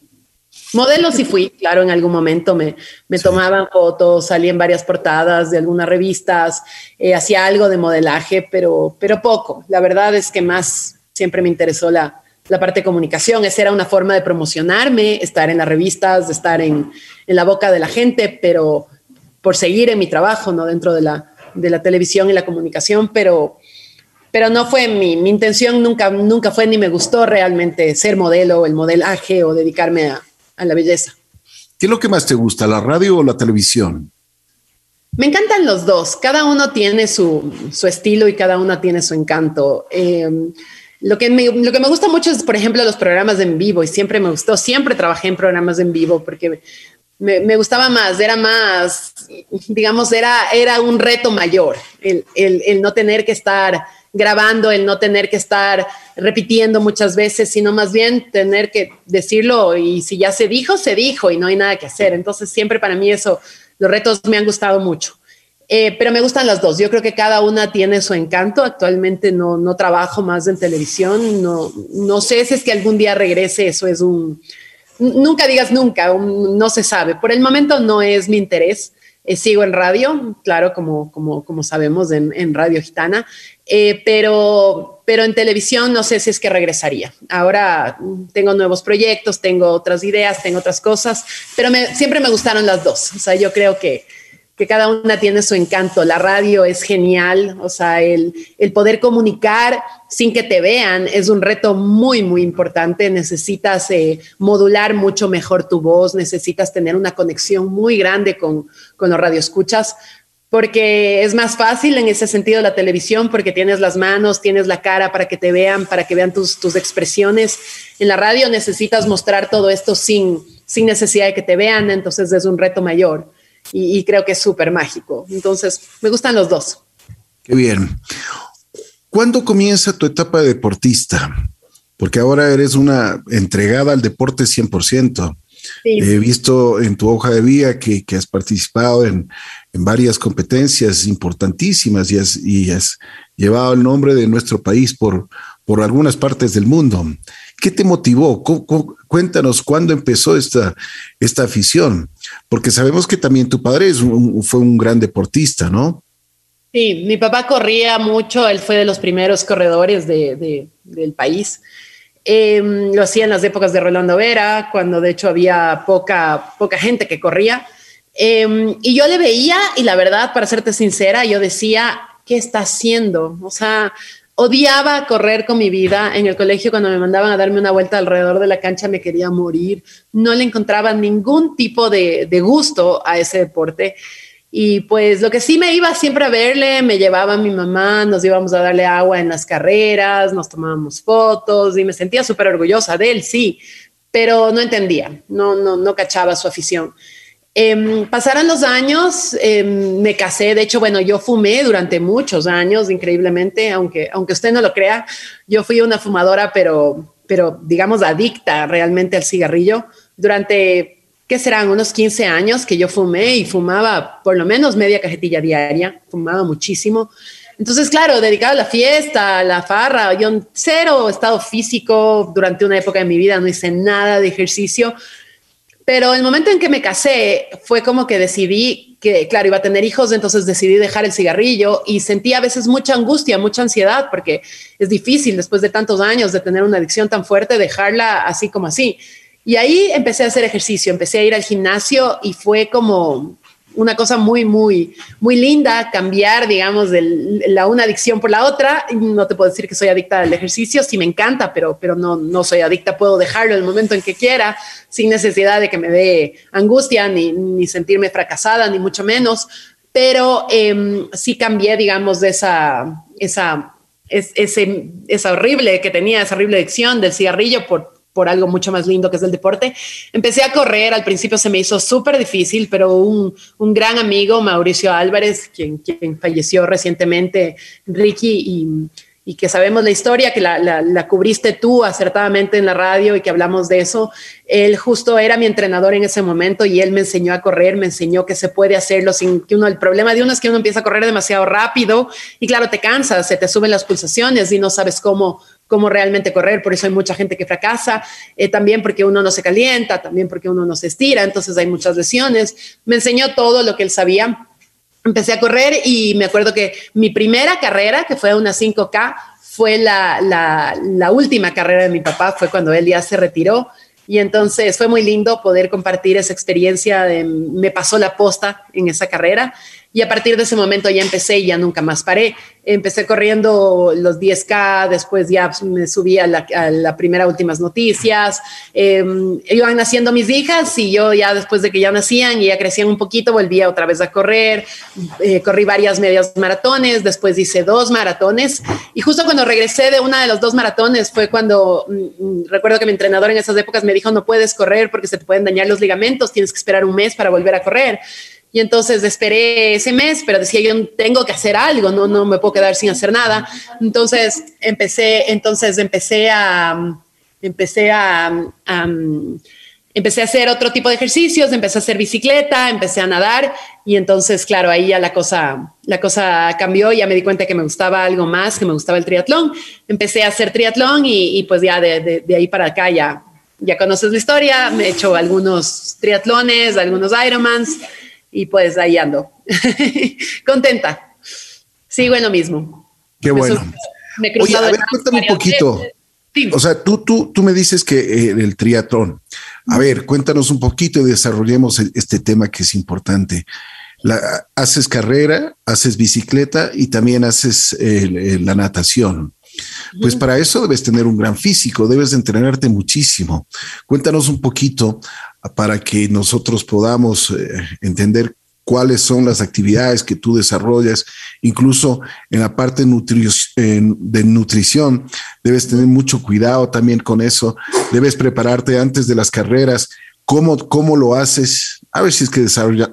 Modelo sí fui, claro, en algún momento me, me tomaban fotos, salí en varias portadas de algunas revistas, eh, hacía algo de modelaje, pero, pero poco. La verdad es que más siempre me interesó la, la parte de comunicación. Esa era una forma de promocionarme, estar en las revistas, de estar en, en la boca de la gente, pero por seguir en mi trabajo, ¿no? Dentro de la, de la televisión y la comunicación, pero, pero no fue mi, mi intención, nunca, nunca fue ni me gustó realmente ser modelo o el modelaje o dedicarme a, a la belleza.
¿Qué es lo que más te gusta, la radio o la televisión?
Me encantan los dos, cada uno tiene su, su estilo y cada una tiene su encanto. Eh, lo, que me, lo que me gusta mucho es, por ejemplo, los programas en vivo y siempre me gustó, siempre trabajé en programas en vivo porque me, gustaba más, era más, digamos, era, era un reto mayor el, el, el no tener que estar grabando, el no tener que estar repitiendo muchas veces, sino más bien tener que decirlo y si ya se dijo, se dijo y no hay nada que hacer. Entonces siempre para mí eso los retos me han gustado mucho. Eh, pero me gustan las dos. Yo creo que cada una tiene su encanto. Actualmente no, no trabajo más en televisión. No, no sé si es que algún día regrese. Eso es un... Nunca digas nunca, un, no se sabe. Por el momento no es mi interés. Eh, sigo en radio, claro, como, como, como sabemos, en, en Radio Gitana, eh, pero, pero en televisión no sé si es que regresaría. Ahora tengo nuevos proyectos, tengo otras ideas, tengo otras cosas, pero me, siempre me gustaron las dos. O sea, yo creo que, que cada una tiene su encanto. La radio es genial, o sea, el, el, poder comunicar sin que te vean es un reto muy, muy importante. Necesitas eh, modular mucho mejor tu voz, necesitas tener una conexión muy grande con, con los radioescuchas porque es más fácil en ese sentido la televisión, porque tienes las manos, tienes la cara para que te vean, para que vean tus, tus expresiones. En la radio necesitas mostrar todo esto sin, sin necesidad de que te vean, entonces es un reto mayor y, y creo que es súper mágico. Entonces, me gustan los dos.
Qué bien. ¿Cuándo comienza tu etapa de deportista? Porque ahora eres una entregada al deporte 100%. Sí. He visto en tu hoja de vida que, que has participado en, en, varias competencias importantísimas y has, y has, llevado el nombre de nuestro país por, por algunas partes del mundo. ¿Qué te motivó? Cuéntanos cuándo empezó esta, esta afición, porque sabemos que también tu padre fue un gran deportista, ¿no?
Sí, mi papá corría mucho, él fue de los primeros corredores de, de, del país. Eh, lo hacía en las épocas de Rolando Vera, cuando de hecho había poca, poca gente que corría. Eh, y yo le veía y la verdad, para serte sincera, yo decía, ¿qué está haciendo? O sea, odiaba correr con mi vida. En el colegio, cuando me mandaban a darme una vuelta alrededor de la cancha, me quería morir. No le encontraba ningún tipo de, gusto a ese deporte. Y pues lo que sí me iba siempre a verle, me llevaba mi mamá, nos íbamos a darle agua en las carreras, nos tomábamos fotos y me sentía súper orgullosa de él, sí, pero no entendía, no, no, no cachaba su afición. Eh, pasaron los años, eh, me casé, de hecho, bueno, yo fumé durante muchos años, increíblemente, aunque, aunque usted no lo crea, yo fui una fumadora, pero, pero digamos adicta realmente al cigarrillo. Durante que serán unos 15 años que yo fumé y fumaba por lo menos media cajetilla diaria, fumaba muchísimo. Entonces, claro, dedicado a la fiesta, a la farra, yo cero estado físico durante una época de mi vida, no hice nada de ejercicio, pero el momento en que me casé fue como que decidí que, claro, iba a tener hijos, entonces decidí dejar el cigarrillo y sentí a veces mucha angustia, mucha ansiedad, porque es difícil después de tantos años de tener una adicción tan fuerte, dejarla así como así. Y ahí empecé a hacer ejercicio, empecé a ir al gimnasio y fue como una cosa muy, muy, muy linda cambiar, digamos, de la una adicción por la otra. No te puedo decir que soy adicta al ejercicio, sí me encanta, pero, pero no, no soy adicta, puedo dejarlo el momento en que quiera, sin necesidad de que me dé angustia, ni, ni sentirme fracasada, ni mucho menos. Pero eh, sí cambié, digamos, de esa, esa, esa horrible que tenía, esa horrible adicción del cigarrillo por, por algo mucho más lindo que es el deporte. Empecé a correr, al principio se me hizo súper difícil, pero un, un, gran amigo, Mauricio Álvarez, quien, quien falleció recientemente, Ricky, y, y, que sabemos la historia, que la, la, la, cubriste tú acertadamente en la radio y que hablamos de eso, él justo era mi entrenador en ese momento y él me enseñó a correr, me enseñó que se puede hacerlo sin que uno, el problema de uno es que uno empieza a correr demasiado rápido y claro, te cansas, se te suben las pulsaciones y no sabes cómo cómo realmente correr, por eso hay mucha gente que fracasa, eh, también porque uno no se calienta, también porque uno no se estira, entonces hay muchas lesiones. Me enseñó todo lo que él sabía. Empecé a correr y me acuerdo que mi primera carrera, que fue una 5K, fue la, última carrera de mi papá, fue cuando él ya se retiró. Y entonces fue muy lindo poder compartir esa experiencia. Me pasó la posta en esa carrera Y a partir de ese momento ya empecé y ya nunca más paré. Empecé corriendo los 10K, después ya me subí a la, primera últimas noticias. Em, iban naciendo mis hijas y yo ya después de que ya nacían y ya crecían un poquito, volvía otra vez a correr. Eh, corrí varias medias maratones, después hice dos maratones. Y justo cuando regresé de una de los dos maratones fue cuando mm, mm, recuerdo que mi entrenador en esas épocas me dijo, no puedes correr porque se te pueden dañar los ligamentos, tienes que esperar un mes para volver a correr. Y entonces esperé ese mes, pero decía yo tengo que hacer algo, no, no me puedo quedar sin hacer nada. Entonces empecé, entonces empecé a, empecé a, empecé a hacer otro tipo de ejercicios, empecé a hacer bicicleta, empecé a nadar y entonces, claro, ahí ya la cosa, la cosa cambió, ya me di cuenta que me gustaba algo más, que me gustaba el triatlón. Empecé a hacer triatlón y, pues ya de, de, ahí para acá ya, ya conoces la historia, me he hecho algunos triatlones, algunos Ironmans y pues ahí ando. <laughs> Contenta. Sigo en lo mismo.
Qué bueno. Me Oye, a ver, cuéntame un poquito. O sea, tú, tú, tú me dices que eh, el triatlón. A ver, cuéntanos un poquito y desarrollemos este tema que es importante. haces carrera, haces bicicleta y también haces la natación. Pues para eso debes tener un gran físico, debes entrenarte muchísimo. Cuéntanos un poquito para que nosotros podamos eh, entender cuáles son las actividades que tú desarrollas, incluso en la parte de nutrición, debes tener mucho cuidado también con eso, debes prepararte antes de las carreras, cómo, cómo lo haces, a ver si es que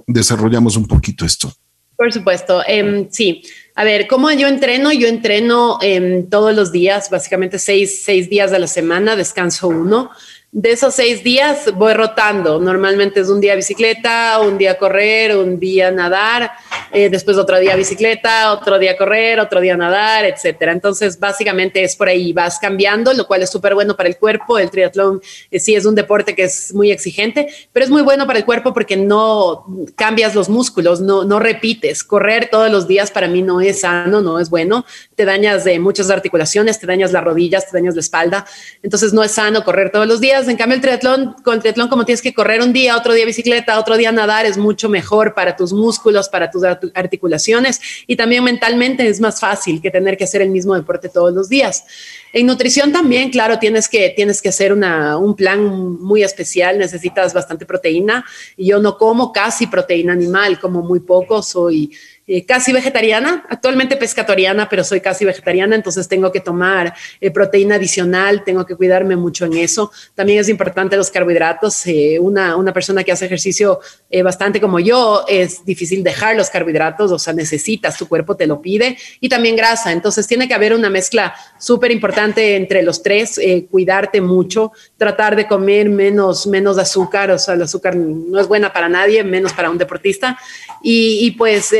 desarrollamos un poquito esto.
Por supuesto, em, sí. A ver, ¿cómo yo entreno? Yo entreno em, todos los días, básicamente seis, seis días de la semana, descanso uno de esos seis días voy rotando. Normalmente es un día bicicleta, un día correr, un día nadar, eh, después otro día bicicleta, otro día correr, otro día nadar, etcétera. Entonces, básicamente es por ahí, vas cambiando, lo cual es súper bueno para el cuerpo. El triatlón eh, sí es un deporte que es muy exigente, pero es muy bueno para el cuerpo porque no cambias los músculos, no, no repites. Correr todos los días para mí no es sano, no es bueno. Te dañas de muchas articulaciones, te dañas las rodillas, te dañas la espalda. Entonces, no es sano correr todos los días en cambio, el triatlón, con el triatlón, como tienes que correr un día, otro día bicicleta, otro día nadar, es mucho mejor para tus músculos, para tus articulaciones y también mentalmente es más fácil que tener que hacer el mismo deporte todos los días. En nutrición también, claro, tienes que, tienes que hacer un plan muy especial, necesitas bastante proteína. Yo no como casi proteína animal, como muy poco, soy eh, casi vegetariana, actualmente pescatoriana, pero soy casi vegetariana, entonces tengo que tomar eh, proteína adicional, tengo que cuidarme mucho en eso. También es importante los carbohidratos. Eh, una, una, persona que hace ejercicio bastante como yo, es difícil dejar los carbohidratos, o sea, necesitas, tu cuerpo te lo pide, y también grasa. Entonces tiene que haber una mezcla súper importante entre los tres, cuidarte mucho, tratar de comer menos, menos azúcar, o sea, el azúcar no es buena para nadie, menos para un deportista. Y, pues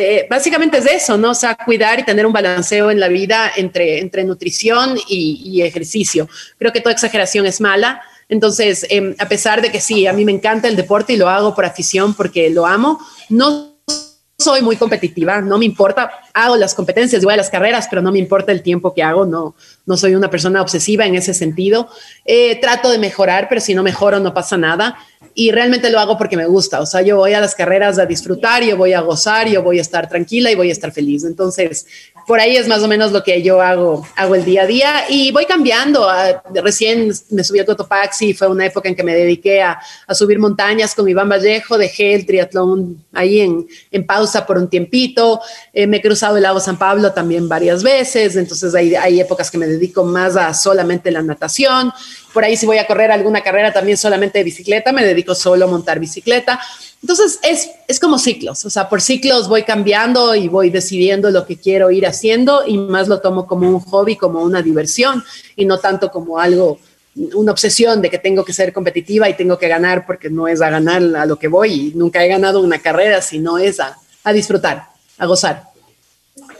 es eso, ¿no? O sea, cuidar y tener un balanceo en la vida entre, entre nutrición y, ejercicio. Creo que toda exageración es mala. Entonces, em, a pesar de que sí, a mí me encanta el deporte y lo hago por afición porque lo amo, no soy muy competitiva, no me importa, hago las competencias, voy a las carreras, pero no me importa el tiempo que hago, no, no soy una persona obsesiva en ese sentido. Eh, trato de mejorar, pero si no mejoro no pasa nada y realmente lo hago porque me gusta. O sea, yo voy a las carreras a disfrutar, yo voy a gozar, yo voy a estar tranquila y voy a estar feliz. Entonces, por ahí es más o menos lo que yo hago, hago el día a día y voy cambiando. Ah, recién me subí a Cotopaxi, fue una época en que me dediqué a, subir montañas con Iván Vallejo, dejé el triatlón ahí en, pausa por un tiempito, eh, me he cruzado el lago San Pablo también varias veces, entonces hay épocas que me dedico más a solamente la natación. Por ahí si voy a correr alguna carrera también solamente de bicicleta, me dedico solo a montar bicicleta. Entonces es, es como ciclos, o sea, por ciclos voy cambiando y voy decidiendo lo que quiero ir haciendo y más lo tomo como un hobby, como una diversión y no tanto como algo, una obsesión de que tengo que ser competitiva y tengo que ganar porque no es a ganar a lo que voy y nunca he ganado una carrera, sino es a, a disfrutar, a gozar.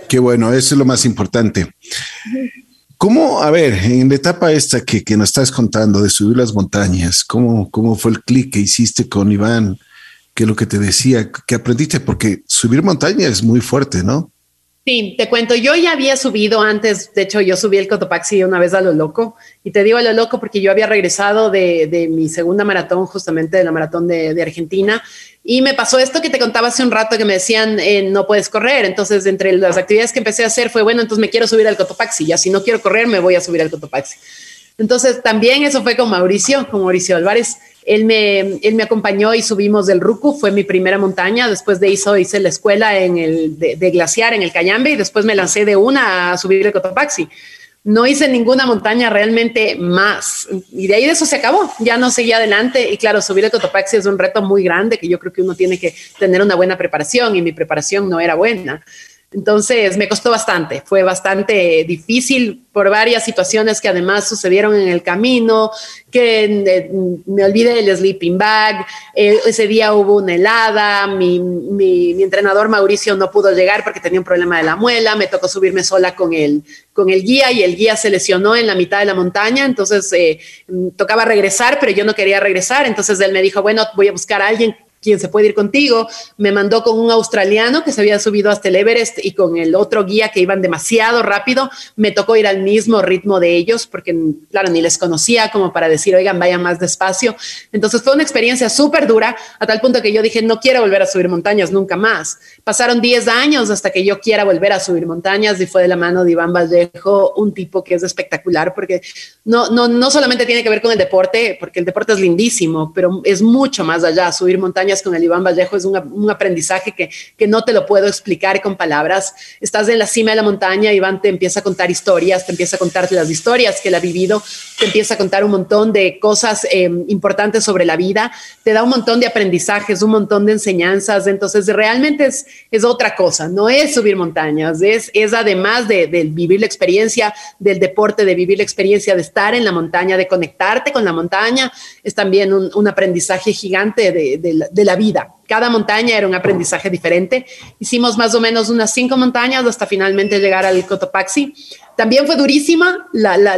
Qué bueno, eso es lo más importante. ¿Cómo, a ver, en la etapa esta que, que nos estás contando de subir las montañas, cómo, cómo fue el clic que hiciste con Iván? ¿Qué es lo que te decía? que aprendiste? Porque subir montaña es muy fuerte, ¿no?
Sí, te cuento, yo ya había subido antes, de hecho yo subí el Cotopaxi una vez a lo loco, y te digo a lo loco porque yo había regresado de, mi segunda maratón, justamente de la maratón de, Argentina, y me pasó esto que te contaba hace un rato que me decían, eh, no puedes correr, entonces entre las actividades que empecé a hacer fue, bueno, entonces me quiero subir al Cotopaxi, ya si no quiero correr me voy a subir al Cotopaxi. Entonces también eso fue con Mauricio, con Mauricio Álvarez. Él me, él me acompañó y subimos del Rucu, fue mi primera montaña. Después de eso hice la escuela en el, de, glaciar en el Cayambe y después me lancé de una a subir el Cotopaxi. No hice ninguna montaña realmente más. Y de ahí de eso se acabó. Ya no seguí adelante. Y claro, subir el Cotopaxi es un reto muy grande que yo creo que uno tiene que tener una buena preparación y mi preparación no era buena. Entonces me costó bastante, fue bastante difícil por varias situaciones que además sucedieron en el camino, que eh, me olvidé del sleeping bag, eh, ese día hubo una helada, mi, entrenador Mauricio no pudo llegar porque tenía un problema de la muela, me tocó subirme sola con el, con el guía y el guía se lesionó en la mitad de la montaña, entonces eh, tocaba regresar, pero yo no quería regresar, entonces él me dijo, bueno, voy a buscar a alguien quien se puede ir contigo, me mandó con un australiano que se había subido hasta el Everest y con el otro guía que iban demasiado rápido, me tocó ir al mismo ritmo de ellos porque, claro, ni les conocía como para decir, oigan, vayan más despacio. Entonces fue una experiencia súper dura a tal punto que yo dije, no quiero volver a subir montañas nunca más. Pasaron 10 años hasta que yo quiera volver a subir montañas y fue de la mano de Iván Vallejo, un tipo que es espectacular porque no, no, no solamente tiene que ver con el deporte, porque el deporte es lindísimo, pero es mucho más allá. Subir montañas con el Iván Vallejo es un, aprendizaje que, que, no te lo puedo explicar con palabras. Estás en la cima de la montaña, Iván te empieza a contar historias, te empieza a contarte las historias que él ha vivido, te empieza a contar un montón de cosas eh, importantes sobre la vida, te da un montón de aprendizajes, un montón de enseñanzas. Entonces, realmente es, es otra cosa, no es subir montañas, es, es además de, vivir la experiencia del deporte, de vivir la experiencia de estar en la montaña, de conectarte con la montaña, es también un, aprendizaje gigante de la vida. Cada montaña era un aprendizaje diferente. Hicimos más o menos unas cinco montañas hasta finalmente llegar al Cotopaxi. También fue durísima la,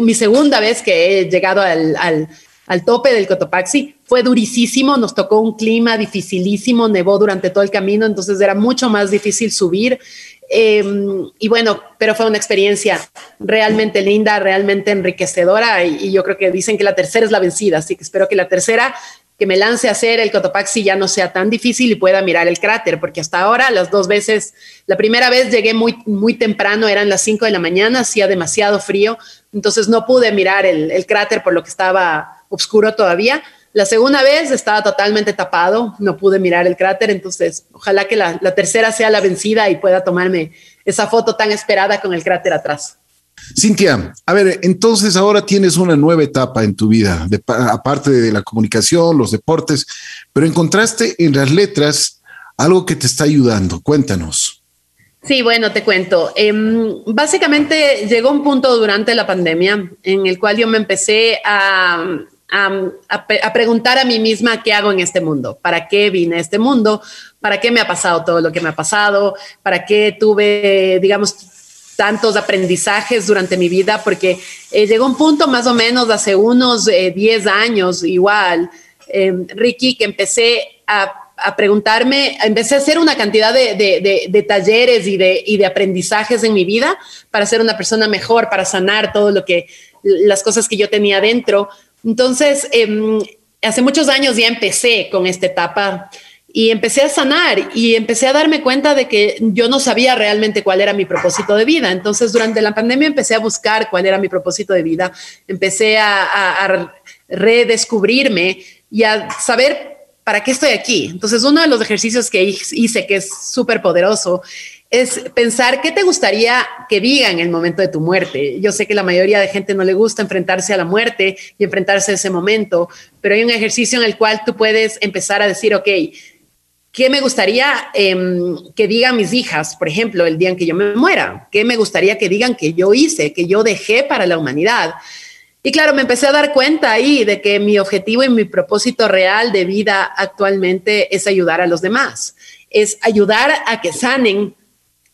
mi segunda vez que he llegado al tope del Cotopaxi. Fue durísimo, nos tocó un clima dificilísimo, nevó durante todo el camino, entonces era mucho más difícil subir. Em, y bueno, pero fue una experiencia realmente linda, realmente enriquecedora y, y, yo creo que dicen que la tercera es la vencida, así que espero que la tercera que me lance a hacer el Cotopaxi ya no sea tan difícil y pueda mirar el cráter, porque hasta ahora las dos veces, la primera vez llegué muy, muy temprano, eran las 5 de la mañana, hacía demasiado frío, entonces no pude mirar el, cráter por lo que estaba oscuro todavía. La segunda vez estaba totalmente tapado, no pude mirar el cráter, entonces ojalá que la, la tercera sea la vencida y pueda tomarme esa foto tan esperada con el cráter atrás.
Cintia, a ver, entonces ahora tienes una nueva etapa en tu vida, aparte de la comunicación, los deportes, pero encontraste en las letras algo que te está ayudando. Cuéntanos.
Sí, bueno, te cuento. Em, básicamente llegó un punto durante la pandemia en el cual yo me empecé a, a, preguntar a mí misma qué hago en este mundo, para qué vine a este mundo, para qué me ha pasado todo lo que me ha pasado, para qué tuve, digamos, tantos aprendizajes durante mi vida, porque eh, llegó un punto más o menos hace unos 10 eh, años, igual, em, Ricky, que empecé a, preguntarme, empecé a hacer una cantidad de, talleres y de, y de aprendizajes en mi vida para ser una persona mejor, para sanar todo lo que, las cosas que yo tenía dentro. Entonces, em, hace muchos años ya empecé con esta etapa y empecé a sanar y empecé a darme cuenta de que yo no sabía realmente cuál era mi propósito de vida. Entonces, durante la pandemia empecé a buscar cuál era mi propósito de vida, empecé a, redescubrirme y a saber para qué estoy aquí. Entonces, uno de los ejercicios que hice, que es súper poderoso, es pensar qué te gustaría que diga en el momento de tu muerte. Yo sé que la mayoría de gente no le gusta enfrentarse a la muerte y enfrentarse a ese momento, pero hay un ejercicio en el cual tú puedes empezar a decir, ok, ¿Qué me gustaría em, que digan mis hijas, por ejemplo, el día en que yo me muera? ¿Qué me gustaría que digan que yo hice, que yo dejé para la humanidad? Y claro, me empecé a dar cuenta ahí de que mi objetivo y mi propósito real de vida actualmente es ayudar a los demás, es ayudar a que sanen,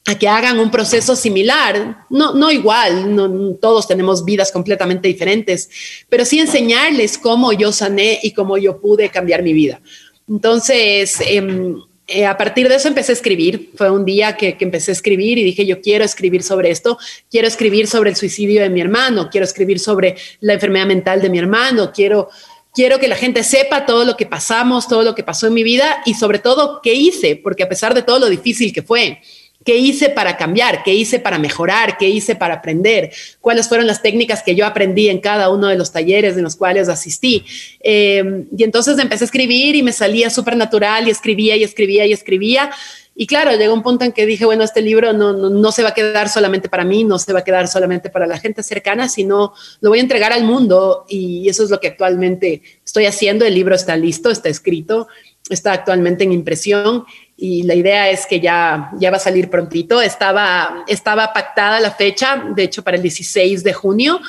a que hagan un proceso similar, no, no igual, no, todos tenemos vidas completamente diferentes, pero sí enseñarles cómo yo sané y cómo yo pude cambiar mi vida. Entonces, em, eh, a partir de eso empecé a escribir. Fue un día que, que, empecé a escribir y dije, yo quiero escribir sobre esto, quiero escribir sobre el suicidio de mi hermano, quiero escribir sobre la enfermedad mental de mi hermano, quiero, quiero que la gente sepa todo lo que pasamos, todo lo que pasó en mi vida y sobre todo qué hice, porque a pesar de todo lo difícil que fue, ¿Qué hice para cambiar? ¿Qué hice para mejorar? ¿Qué hice para aprender? ¿Cuáles fueron las técnicas que yo aprendí en cada uno de los talleres en los cuales asistí? Eh, y entonces empecé a escribir y me salía súper natural y escribía y escribía y escribía. Y claro, llegó un punto en que dije, bueno, este libro no, no, no, se va a quedar solamente para mí, no se va a quedar solamente para la gente cercana, sino lo voy a entregar al mundo y eso es lo que actualmente estoy haciendo. El libro está listo, está escrito, está actualmente en impresión y la idea es que ya, ya va a salir prontito. Estaba, estaba pactada la fecha, de hecho, para el 16 de junio.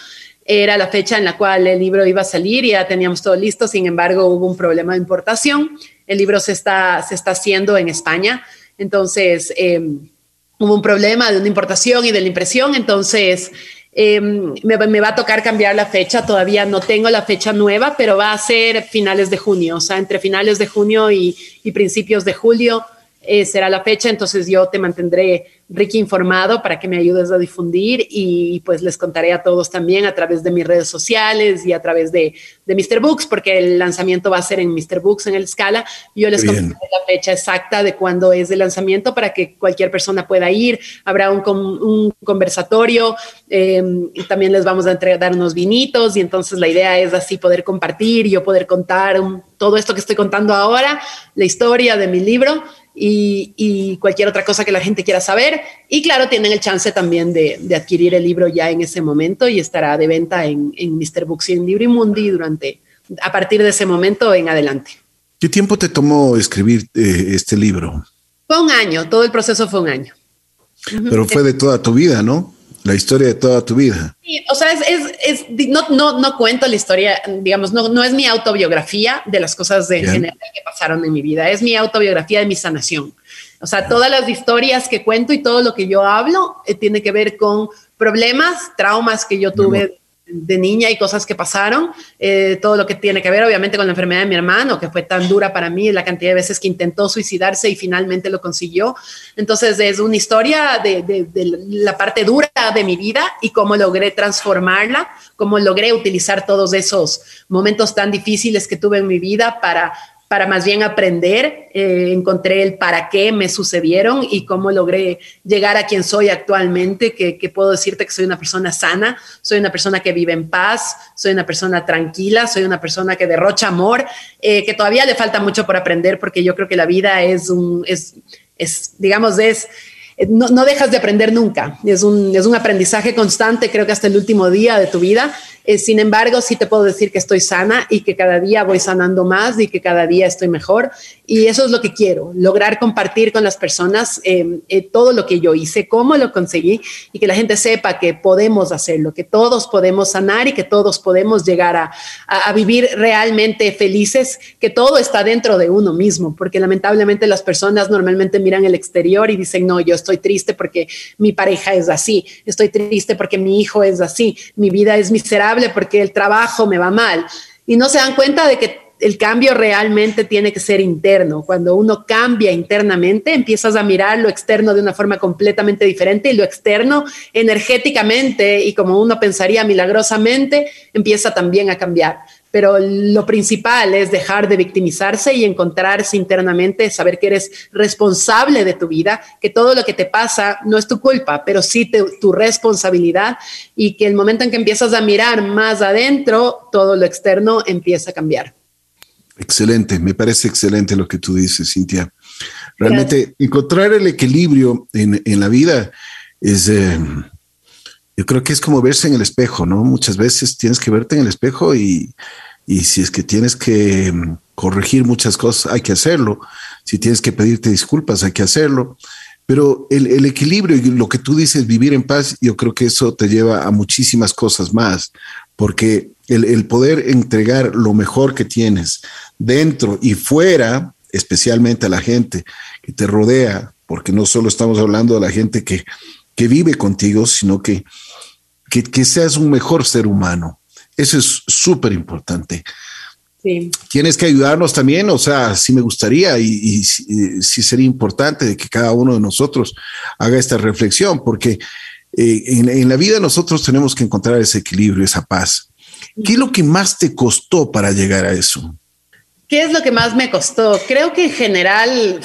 Era la fecha en la cual el libro iba a salir y ya teníamos todo listo. Sin embargo, hubo un problema de importación. El libro se está, se está haciendo en España. Entonces, eh, hubo un problema de una importación y de la impresión. Entonces, eh, me, me, va a tocar cambiar la fecha. Todavía no tengo la fecha nueva, pero va a ser finales de junio. O sea, entre finales de junio y, y principios de julio eh, será la fecha, entonces yo te mantendré, Ricky, informado para que me ayudes a difundir y pues les contaré a todos también a través de mis redes sociales y a través de, de Mr. Books, porque el lanzamiento va a ser en Mr. Books en el Scala. Yo les contaré la fecha exacta de cuándo es el lanzamiento para que cualquier persona pueda ir. Habrá un, un conversatorio, eh, y también les vamos a entregar unos vinitos y entonces la idea es así poder compartir, yo poder contar un, todo esto que estoy contando ahora, la historia de mi libro y, y, cualquier otra cosa que la gente quiera saber. Y claro, tienen el chance también de, de adquirir el libro ya en ese momento y estará de venta en, en Mr. Books y en Librimundi durante, a partir de ese momento en adelante.
¿Qué tiempo te tomó escribir eh, este libro?
Fue un año, todo el proceso fue un año.
Pero fue de toda tu vida, ¿no? La historia de toda tu vida.
Sí, o sea, es, es, es no, no, no, cuento la historia, digamos, no, no es mi autobiografía de las cosas de general que pasaron en mi vida, es mi autobiografía de mi sanación. O sea, todas las historias que cuento y todo lo que yo hablo eh, tiene que ver con problemas, traumas que yo tuve de niña y cosas que pasaron, eh, todo lo que tiene que ver obviamente con la enfermedad de mi hermano, que fue tan dura para mí, la cantidad de veces que intentó suicidarse y finalmente lo consiguió. Entonces es una historia de, de, de la parte dura de mi vida y cómo logré transformarla, cómo logré utilizar todos esos momentos tan difíciles que tuve en mi vida para para más bien aprender, eh, encontré el para qué me sucedieron y cómo logré llegar a quien soy actualmente, que, puedo decirte que soy una persona sana, soy una persona que vive en paz, soy una persona tranquila, soy una persona que derrocha amor, eh, que todavía le falta mucho por aprender porque yo creo que la vida es un, es, es digamos, es no, no, dejas de aprender nunca. Es un, es un, aprendizaje constante, creo que hasta el último día de tu vida. Eh, sin embargo, sí te puedo decir que estoy sana y que cada día voy sanando más y que cada día estoy mejor. Y eso es lo que quiero, lograr compartir con las personas eh, eh, todo lo que yo hice, cómo lo conseguí y que la gente sepa que podemos hacerlo, que todos podemos sanar y que todos podemos llegar a, a, a vivir realmente felices, que todo está dentro de uno mismo, porque lamentablemente las personas normalmente miran el exterior y dicen, no, yo estoy triste porque mi pareja es así, estoy triste porque mi hijo es así, mi vida es miserable porque el trabajo me va mal. Y no se dan cuenta de que el cambio realmente tiene que ser interno. Cuando uno cambia internamente, empiezas a mirar lo externo de una forma completamente diferente y lo externo energéticamente y como uno pensaría milagrosamente, empieza también a cambiar pero lo principal es dejar de victimizarse y encontrarse internamente, saber que eres responsable de tu vida, que todo lo que te pasa no es tu culpa, pero sí te, tu responsabilidad y que el momento en que empiezas a mirar más adentro, todo lo externo empieza a cambiar.
Excelente, me parece excelente lo que tú dices, Cintia. Realmente Gracias. encontrar el equilibrio en, en la vida es... Eh, yo creo que es como verse en el espejo, ¿no? Muchas veces tienes que verte en el espejo y, y si es que tienes que mm, corregir muchas cosas, hay que hacerlo. Si tienes que pedirte disculpas, hay que hacerlo. Pero el, equilibrio y lo que tú dices, vivir en paz, yo creo que eso te lleva a muchísimas cosas más, porque el, poder entregar lo mejor que tienes dentro y fuera, especialmente a la gente que te rodea, porque no solo estamos hablando de la gente que, que vive contigo, sino que, que seas un mejor ser humano. Eso es súper importante. Tienes que ayudarnos también, o sea, sí me gustaría y, sí sería importante de que cada uno de nosotros haga esta reflexión, porque eh, en, la vida nosotros tenemos que encontrar ese equilibrio, esa paz. ¿Qué es lo que más te costó para llegar a eso?
¿Qué es lo que más me costó? Creo que en general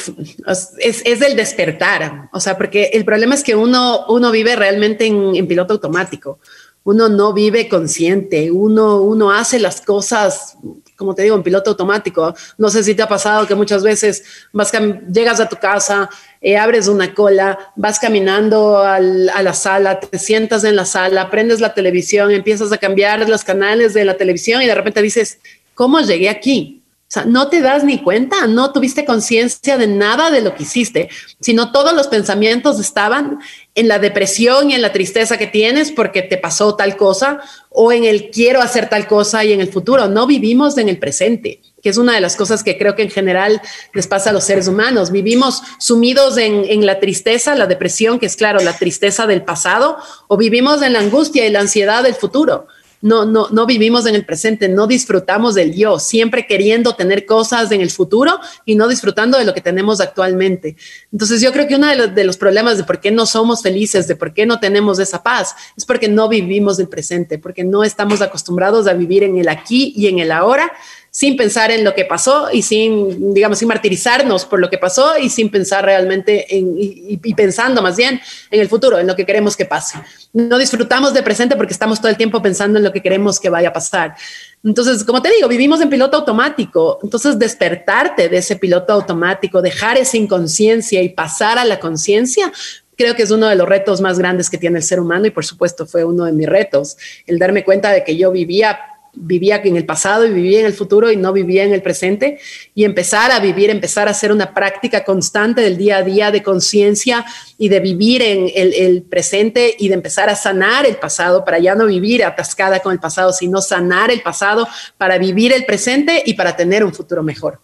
es, es el despertar, o sea, porque el problema es que uno, uno vive realmente en, en piloto automático uno no vive consciente, uno, uno hace las cosas como te digo, en piloto automático. No sé si te ha pasado que muchas veces vas llegas a tu casa, eh, abres una cola, vas caminando a la sala, te sientas en la sala, prendes la televisión, empiezas a cambiar los canales de la televisión y de repente dices, ¿cómo llegué aquí? O sea, no te das ni cuenta, no tuviste conciencia de nada de lo que hiciste, sino todos los pensamientos estaban en la depresión y en la tristeza que tienes porque te pasó tal cosa o en el quiero hacer tal cosa y en el futuro. No vivimos en el presente, que es una de las cosas que creo que en general les pasa a los seres humanos. Vivimos sumidos en, en la tristeza, la depresión, que es claro, la tristeza del pasado, o vivimos en la angustia y la ansiedad del futuro no, no, no vivimos en el presente, no disfrutamos del yo, siempre queriendo tener cosas en el futuro y no disfrutando de lo que tenemos actualmente. Entonces yo creo que uno de los, de los problemas de por qué no somos felices, de por qué no tenemos esa paz, es porque no vivimos el presente, porque no estamos acostumbrados a vivir en el aquí y en el ahora sin pensar en lo que pasó y sin, digamos, sin martirizarnos por lo que pasó y sin pensar realmente en, y, pensando más bien en el futuro, en lo que queremos que pase. No disfrutamos de presente porque estamos todo el tiempo pensando en lo que queremos que vaya a pasar. Entonces, como te digo, vivimos en piloto automático. Entonces, despertarte de ese piloto automático, dejar esa inconsciencia y pasar a la conciencia, creo que es uno de los retos más grandes que tiene el ser humano y por supuesto fue uno de mis retos, el darme cuenta de que yo vivía vivía en el pasado y vivía en el futuro y no vivía en el presente y empezar a vivir, empezar a hacer una práctica constante del día a día de conciencia y de vivir en el, presente y de empezar a sanar el pasado para ya no vivir atascada con el pasado, sino sanar el pasado para vivir el presente y para tener un futuro mejor.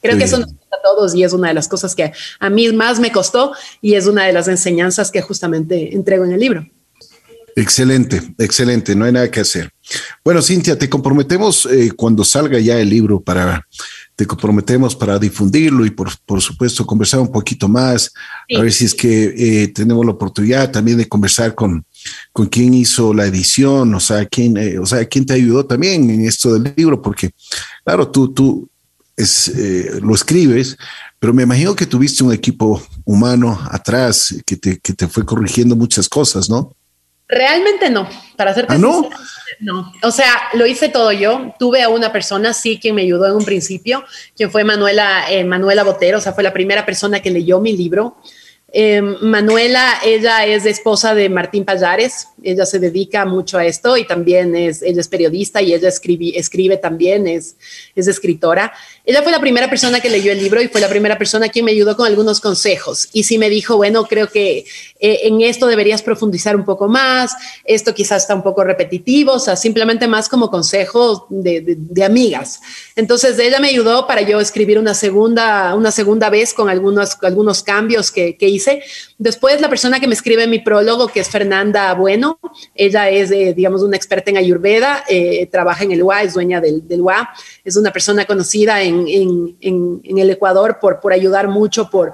Creo que eso nos gusta a todos y es una de las cosas que a mí más me costó y es una de las enseñanzas que justamente entrego en el libro.
Excelente, excelente, no hay nada que hacer. Bueno, Cintia, te comprometemos eh, cuando salga ya el libro para, te comprometemos para difundirlo y por, por supuesto conversar un poquito más, a ver si es que eh, tenemos la oportunidad también de conversar con, con quién hizo la edición, o sea, quién, eh, o sea, quién te ayudó también en esto del libro, porque claro, tú, tú es, lo escribes, pero me imagino que tuviste un equipo humano atrás que te, que te fue corrigiendo muchas cosas, ¿no?
Realmente no, para hacer
¿Ah, no?
no. O sea, lo hice todo yo. Tuve a una persona, sí, quien me ayudó en un principio, quien fue Manuela, eh, Manuela Botero, o sea, fue la primera persona que leyó mi libro. Em, Manuela, ella es esposa de Martín Payares, ella se dedica mucho a esto y también es, ella es periodista y ella escribe, escribe también, es, es escritora. Ella fue la primera persona que leyó el libro y fue la primera persona quien me ayudó con algunos consejos. Y sí me dijo, bueno, creo que eh, en esto deberías profundizar un poco más, esto quizás está un poco repetitivo, o sea, simplemente más como consejos de, de, amigas. Entonces ella me ayudó para yo escribir una segunda, una segunda vez con algunos, algunos cambios que, que hice. Después la persona que me escribe mi prólogo, que es Fernanda Bueno, ella es, eh, digamos, una experta en Ayurveda, eh, trabaja en el UA, es dueña del, del UA, es una persona conocida en en, el Ecuador por, por ayudar mucho, por,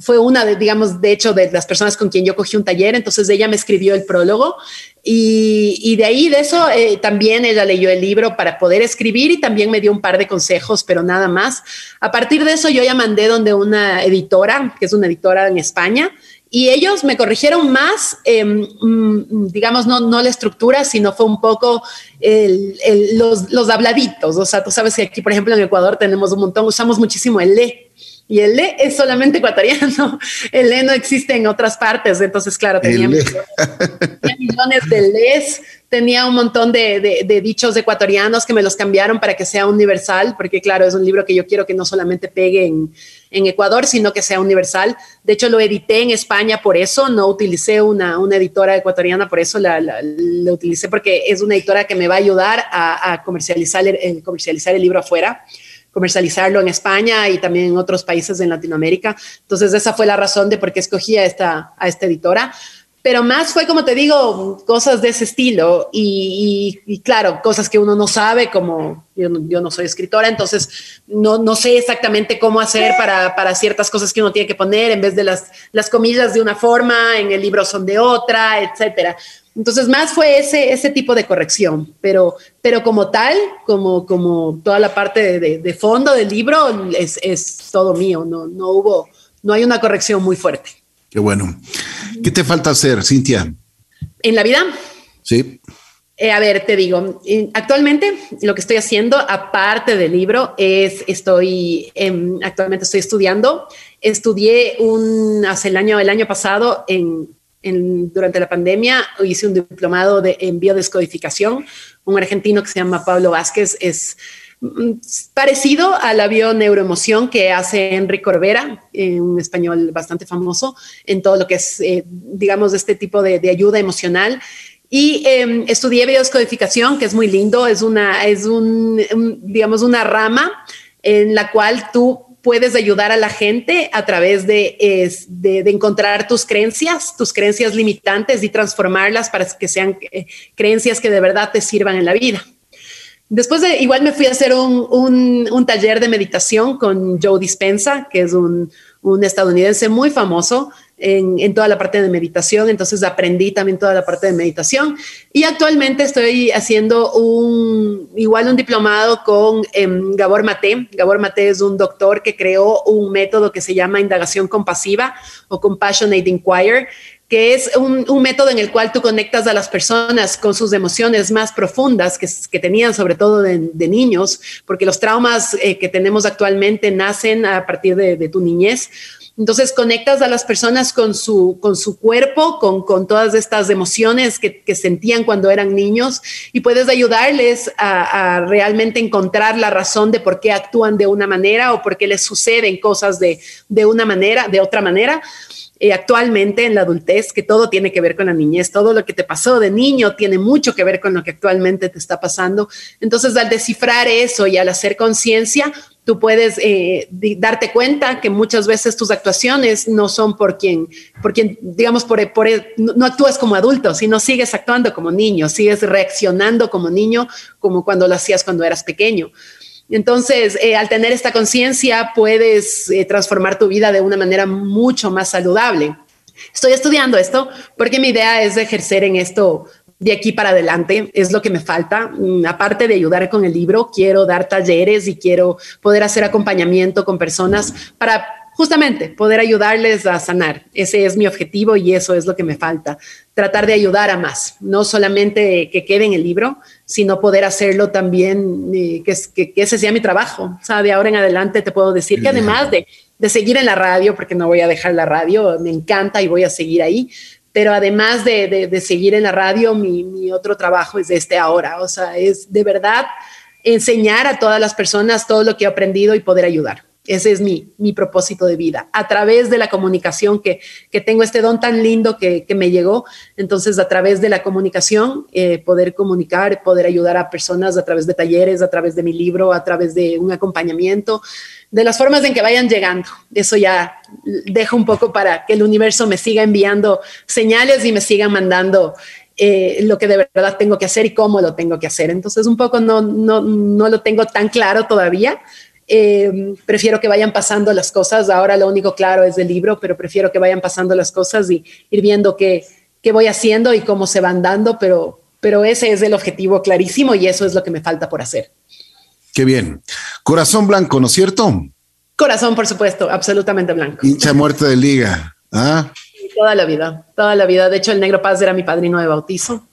fue una de, digamos, de hecho, de las personas con quien yo cogí un taller, entonces ella me escribió el prólogo y, de ahí de eso eh, también ella leyó el libro para poder escribir y también me dio un par de consejos, pero nada más. A partir de eso yo ya mandé donde una editora, que es una editora en España, y ellos me corrigieron más, mm, digamos, no, no la estructura, sino fue un poco los, los, habladitos. O sea, tú sabes que aquí, por ejemplo, en Ecuador tenemos un montón, usamos muchísimo el le. Y el le es solamente ecuatoriano. <laughs> El le no existe en otras partes. Entonces, claro, tenía, millones de les tenía un montón de, dichos ecuatorianos que me los cambiaron para que sea universal, porque claro, es un libro que yo quiero que no solamente pegue en, Ecuador, sino que sea universal. De hecho, lo edité en España por eso, no utilicé una, editora ecuatoriana, por eso la, utilicé porque es una editora que me va a ayudar a, comercializar, el, comercializar el libro afuera comercializarlo en España y también en otros países en Latinoamérica. Entonces, esa fue la razón de por qué escogí esta, a esta editora pero más fue, como te digo, cosas de ese estilo y, claro, cosas que uno no sabe, como yo no, soy escritora, entonces no, no sé exactamente cómo hacer para, para, ciertas cosas que uno tiene que poner, en vez de las, las comillas de una forma, en el libro son de otra, etcétera. Entonces, más fue ese, ese tipo de corrección, pero, pero como tal, como, como toda la parte de, de fondo del libro, es, es todo mío, no, no hubo, no hay una corrección muy fuerte.
Qué bueno. ¿Qué te falta hacer, Cintia?
¿En la vida?
Sí.
Eh, a ver, te digo, actualmente lo que estoy haciendo, aparte del libro, es estoy actualmente estoy estudiando. Estudié un hace el año el año pasado en, durante la pandemia hice un diplomado de, en biodescodificación. Un argentino que se llama Pablo Vázquez es parecido a la bioneuroemoción que hace Enrique Corbera, eh, un español bastante famoso en todo lo que es, eh, digamos, este tipo de, ayuda emocional. Y em, estudié biodescodificación, que es muy lindo, es una, es un, digamos, una rama en la cual tú puedes ayudar a la gente a través de, de, encontrar tus creencias, tus creencias limitantes y transformarlas para que sean eh, creencias que de verdad te sirvan en la vida. Después de, igual me fui a hacer un, taller de meditación con Joe Dispensa, que es un, estadounidense muy famoso en, toda la parte de meditación. Entonces aprendí también toda la parte de meditación. Y actualmente estoy haciendo un, igual un diplomado con em, Gabor Mate. Gabor Mate es un doctor que creó un método que se llama indagación compasiva o Compassionate Inquiry, que es un, método en el cual tú conectas a las personas con sus emociones más profundas que, que tenían, sobre todo de, niños, porque los traumas eh, que tenemos actualmente nacen a partir de, tu niñez. Entonces conectas a las personas con su, con su cuerpo, con, con todas estas emociones que, sentían cuando eran niños y puedes ayudarles a, a, realmente encontrar la razón de por qué actúan de una manera o por qué les suceden cosas de, de una manera, de otra manera. Eh, actualmente en la adultez, que todo tiene que ver con la niñez, todo lo que te pasó de niño tiene mucho que ver con lo que actualmente te está pasando. Entonces, al descifrar eso y al hacer conciencia, tú puedes eh, darte cuenta que muchas veces tus actuaciones no son por quien, por quien digamos, por, por, no actúas como adulto, sino sigues actuando como niño, sigues reaccionando como niño, como cuando lo hacías cuando eras pequeño. Entonces, eh, al tener esta conciencia, puedes eh, transformar tu vida de una manera mucho más saludable. Estoy estudiando esto porque mi idea es ejercer en esto de aquí para adelante. Es lo que me falta. Mm, aparte de ayudar con el libro, quiero dar talleres y quiero poder hacer acompañamiento con personas para justamente poder ayudarles a sanar. Ese es mi objetivo y eso es lo que me falta. Tratar de ayudar a más, no solamente que quede en el libro, sino poder hacerlo también, eh, que, ese sea mi trabajo. O sea, de ahora en adelante te puedo decir que además de, seguir en la radio, porque no voy a dejar la radio, me encanta y voy a seguir ahí, pero además de, seguir en la radio, mi, mi otro trabajo es este ahora. O sea, es de verdad enseñar a todas las personas todo lo que he aprendido y poder ayudar. Ese es mi, mi propósito de vida, a través de la comunicación que, que tengo este don tan lindo que, que, me llegó. Entonces, a través de la comunicación, eh, poder comunicar, poder ayudar a personas a través de talleres, a través de mi libro, a través de un acompañamiento, de las formas en que vayan llegando. Eso ya dejo un poco para que el universo me siga enviando señales y me siga mandando eh, lo que de verdad tengo que hacer y cómo lo tengo que hacer. Entonces, un poco no, no, no lo tengo tan claro todavía, eh, prefiero que vayan pasando las cosas. Ahora lo único claro es el libro, pero prefiero que vayan pasando las cosas y ir viendo qué, qué voy haciendo y cómo se van dando, pero, pero ese es el objetivo clarísimo y eso es lo que me falta por hacer.
Qué bien. Corazón blanco, ¿no es cierto?
Corazón, por supuesto, absolutamente blanco.
Hincha muerte de liga. ¿ah?
Toda la vida, toda la vida. De hecho, el Negro Paz era mi padrino de bautizo.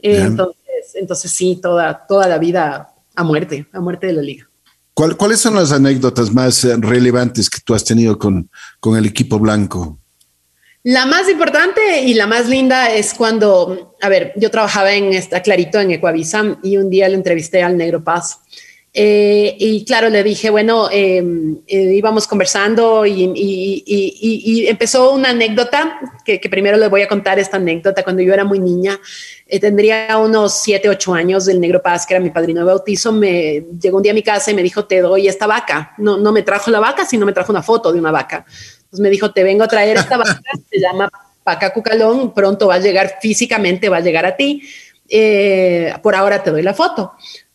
entonces, entonces sí, toda, toda la vida a muerte, a muerte de la liga.
¿Cuáles son las anécdotas más eh, relevantes que tú has tenido con, con el equipo blanco?
La más importante y la más linda es cuando, a ver, yo trabajaba en esta Clarito en Ecuavisa y un día le entrevisté al Negro Paz. Eh, y claro, le dije, bueno, em, eh, íbamos conversando y, y, y, empezó una anécdota, que, que, primero le voy a contar esta anécdota. Cuando yo era muy niña, eh, tendría unos 7, 8 años, el negro Paz, que era mi padrino de bautizo, me llegó un día a mi casa y me dijo, te doy esta vaca. No, no me trajo la vaca, sino me trajo una foto de una vaca. Entonces me dijo, te vengo a traer esta vaca, se llama vaca cucalón pronto va a llegar físicamente, va a llegar a ti. Eh, por ahora te doy la foto.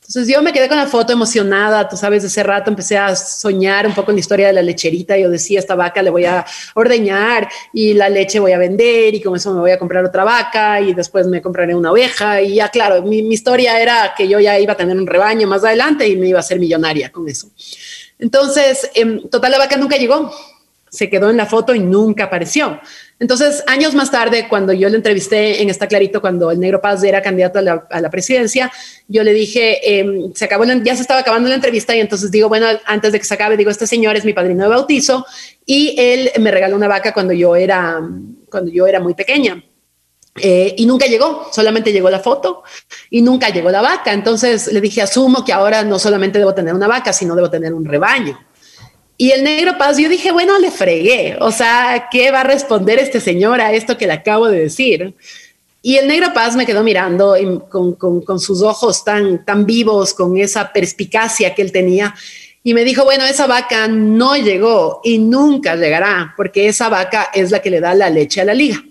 Entonces yo me quedé con la foto emocionada, tú sabes, de ese rato empecé a soñar un poco en la historia de la lecherita. Yo decía, esta vaca le voy a ordeñar y la leche voy a vender y con eso me voy a comprar otra vaca y después me compraré una oveja. Y ya, claro, mi, mi historia era que yo ya iba a tener un rebaño más adelante y me iba a ser millonaria con eso. Entonces, en total, la vaca nunca llegó se quedó en la foto y nunca apareció. Entonces, años más tarde, cuando yo le entrevisté en Está Clarito, cuando el Negro Paz era candidato a la, presidencia, yo le dije, em, se acabó, ya se estaba acabando la entrevista y entonces digo, bueno, antes de que se acabe, digo, este señor es mi padrino de bautizo y él me regaló una vaca cuando yo era, cuando yo era muy pequeña. Eh, y nunca llegó, solamente llegó la foto y nunca llegó la vaca. Entonces le dije, asumo que ahora no solamente debo tener una vaca, sino debo tener un rebaño. Y el negro Paz, yo dije, bueno, le fregué. O sea, ¿qué va a responder este señor a esto que le acabo de decir? Y el negro Paz me quedó mirando con, con, sus ojos tan, tan vivos, con esa perspicacia que él tenía. Y me dijo, bueno, esa vaca no llegó y nunca llegará, porque esa vaca es la que le da la leche a la liga.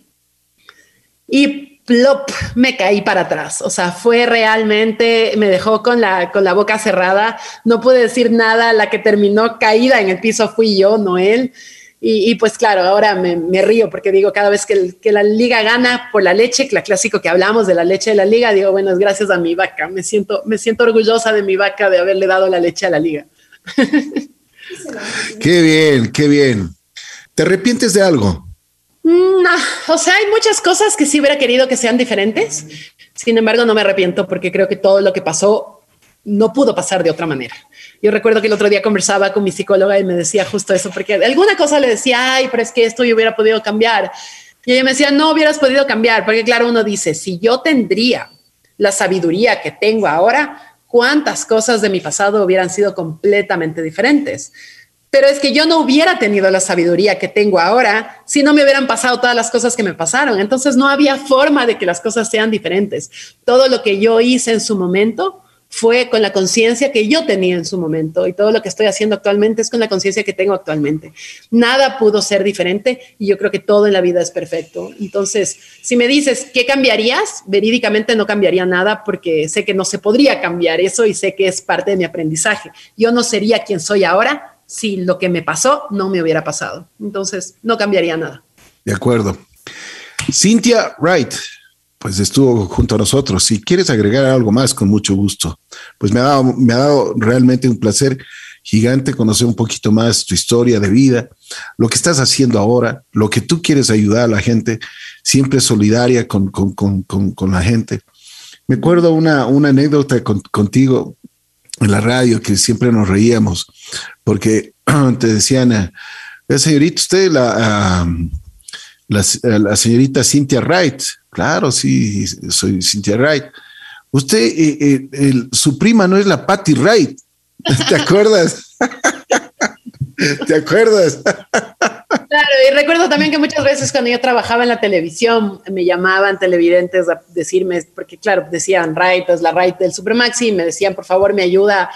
Y plop, me caí para atrás. O sea, fue realmente, me dejó con la, con la boca cerrada, no pude decir nada, la que terminó caída en el piso fui yo, no él. Y, pues claro, ahora me, río porque digo, cada vez que, la liga gana por la leche, la clásico que hablamos de la leche de la liga, digo, bueno, gracias a mi vaca. Me siento, me siento orgullosa de mi vaca de haberle dado la leche a la liga. <laughs>
qué bien, qué bien. ¿Te arrepientes de algo?
No, o sea, hay muchas cosas que sí hubiera querido que sean diferentes. Sin embargo, no me arrepiento porque creo que todo lo que pasó no pudo pasar de otra manera. Yo recuerdo que el otro día conversaba con mi psicóloga y me decía justo eso, porque alguna cosa le decía, ay, pero es que esto yo hubiera podido cambiar. Y ella me decía, no hubieras podido cambiar, porque claro, uno dice, si yo tendría la sabiduría que tengo ahora, ¿cuántas cosas de mi pasado hubieran sido completamente diferentes? Pero es que yo no hubiera tenido la sabiduría que tengo ahora si no me hubieran pasado todas las cosas que me pasaron. Entonces no había forma de que las cosas sean diferentes. Todo lo que yo hice en su momento fue con la conciencia que yo tenía en su momento y todo lo que estoy haciendo actualmente es con la conciencia que tengo actualmente. Nada pudo ser diferente y yo creo que todo en la vida es perfecto. Entonces, si me dices, ¿qué cambiarías? Verídicamente no cambiaría nada porque sé que no se podría cambiar eso y sé que es parte de mi aprendizaje. Yo no sería quien soy ahora si lo que me pasó no me hubiera pasado. Entonces, no cambiaría nada.
De acuerdo. Cynthia Wright, pues estuvo junto a nosotros. Si quieres agregar algo más, con mucho gusto. Pues me ha dado, me ha dado realmente un placer gigante conocer un poquito más tu historia de vida, lo que estás haciendo ahora, lo que tú quieres ayudar a la gente, siempre solidaria con, la gente. Me acuerdo una, una anécdota contigo en la radio que siempre nos reíamos porque <clears throat> te decían, señorita, usted la, la, señorita Cynthia Wright, claro, sí, soy Cynthia Wright. Usted, eh, eh, su prima no es la Patty Wright, <laughs> ¿te acuerdas? <laughs> ¿Te acuerdas? <laughs>
Claro, y recuerdo también que muchas veces cuando yo trabajaba en la televisión me llamaban televidentes a decirme, porque claro, decían Wright, es la Wright del Supermaxi, y me decían, por favor, me ayuda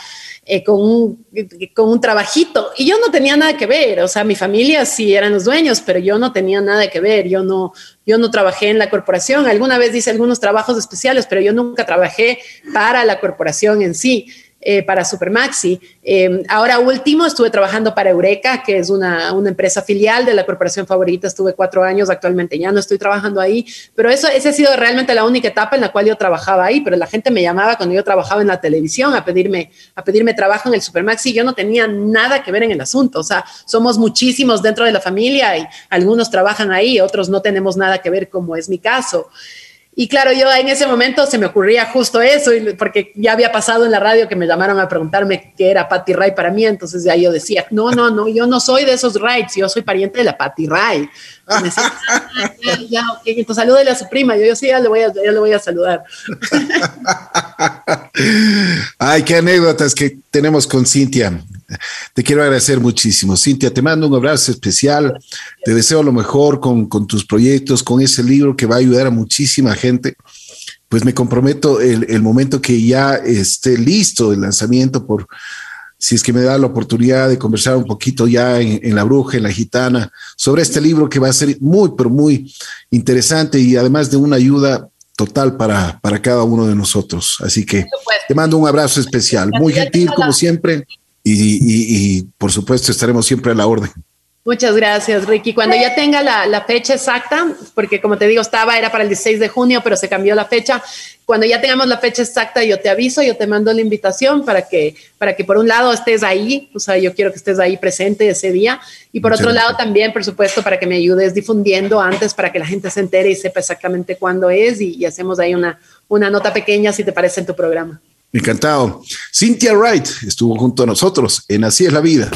eh, con, un, con un trabajito. Y yo no tenía nada que ver, o sea, mi familia sí eran los dueños, pero yo no tenía nada que ver, yo no, yo no trabajé en la corporación. Alguna vez hice algunos trabajos especiales, pero yo nunca trabajé para la corporación en sí. Eh, para Supermaxi. Eh, ahora último, estuve trabajando para Eureka, que es una, una, empresa filial de la corporación favorita. Estuve cuatro años, actualmente ya no estoy trabajando ahí, pero eso, esa ha sido realmente la única etapa en la cual yo trabajaba ahí, pero la gente me llamaba cuando yo trabajaba en la televisión a pedirme, a pedirme trabajo en el Supermaxi. Yo no tenía nada que ver en el asunto, o sea, somos muchísimos dentro de la familia y algunos trabajan ahí, otros no tenemos nada que ver, como es mi caso. Y claro, yo en ese momento se me ocurría justo eso, porque ya había pasado en la radio que me llamaron a preguntarme qué era Patty Ray para mí, entonces ya yo decía, no, no, no, yo no soy de esos Rights, yo soy pariente de la Patty Ray. decía, ah, ya, entonces salúdele a su prima, yo, yo sí, ya le voy a, ya le voy a saludar. <laughs>
Ay, qué anécdotas que tenemos con Cintia. Te quiero agradecer muchísimo. Cintia, te mando un abrazo especial. Te deseo lo mejor con, tus proyectos, con ese libro que va a ayudar a muchísima gente. Pues me comprometo el, el momento que ya esté listo el lanzamiento por si es que me da la oportunidad de conversar un poquito ya en, La Bruja, en La Gitana, sobre este libro que va a ser muy, pero muy interesante y además de una ayuda total para, para cada uno de nosotros. Así que te mando un abrazo especial, muy gentil como siempre y por supuesto estaremos siempre a la orden.
Muchas gracias, Ricky. Cuando ya tenga la, fecha exacta, porque como te digo, estaba, era para el 16 de junio, pero se cambió la fecha. Cuando ya tengamos la fecha exacta, yo te aviso, yo te mando la invitación para que, para que por un lado estés ahí, o sea, yo quiero que estés ahí presente ese día, y por otro lado también, por supuesto, para que me ayudes difundiendo antes, para que la gente se entere y sepa exactamente cuándo es, y, y hacemos ahí una, una nota pequeña, si te parece, en tu programa.
Encantado. Cynthia Wright estuvo junto a nosotros en Así es la vida.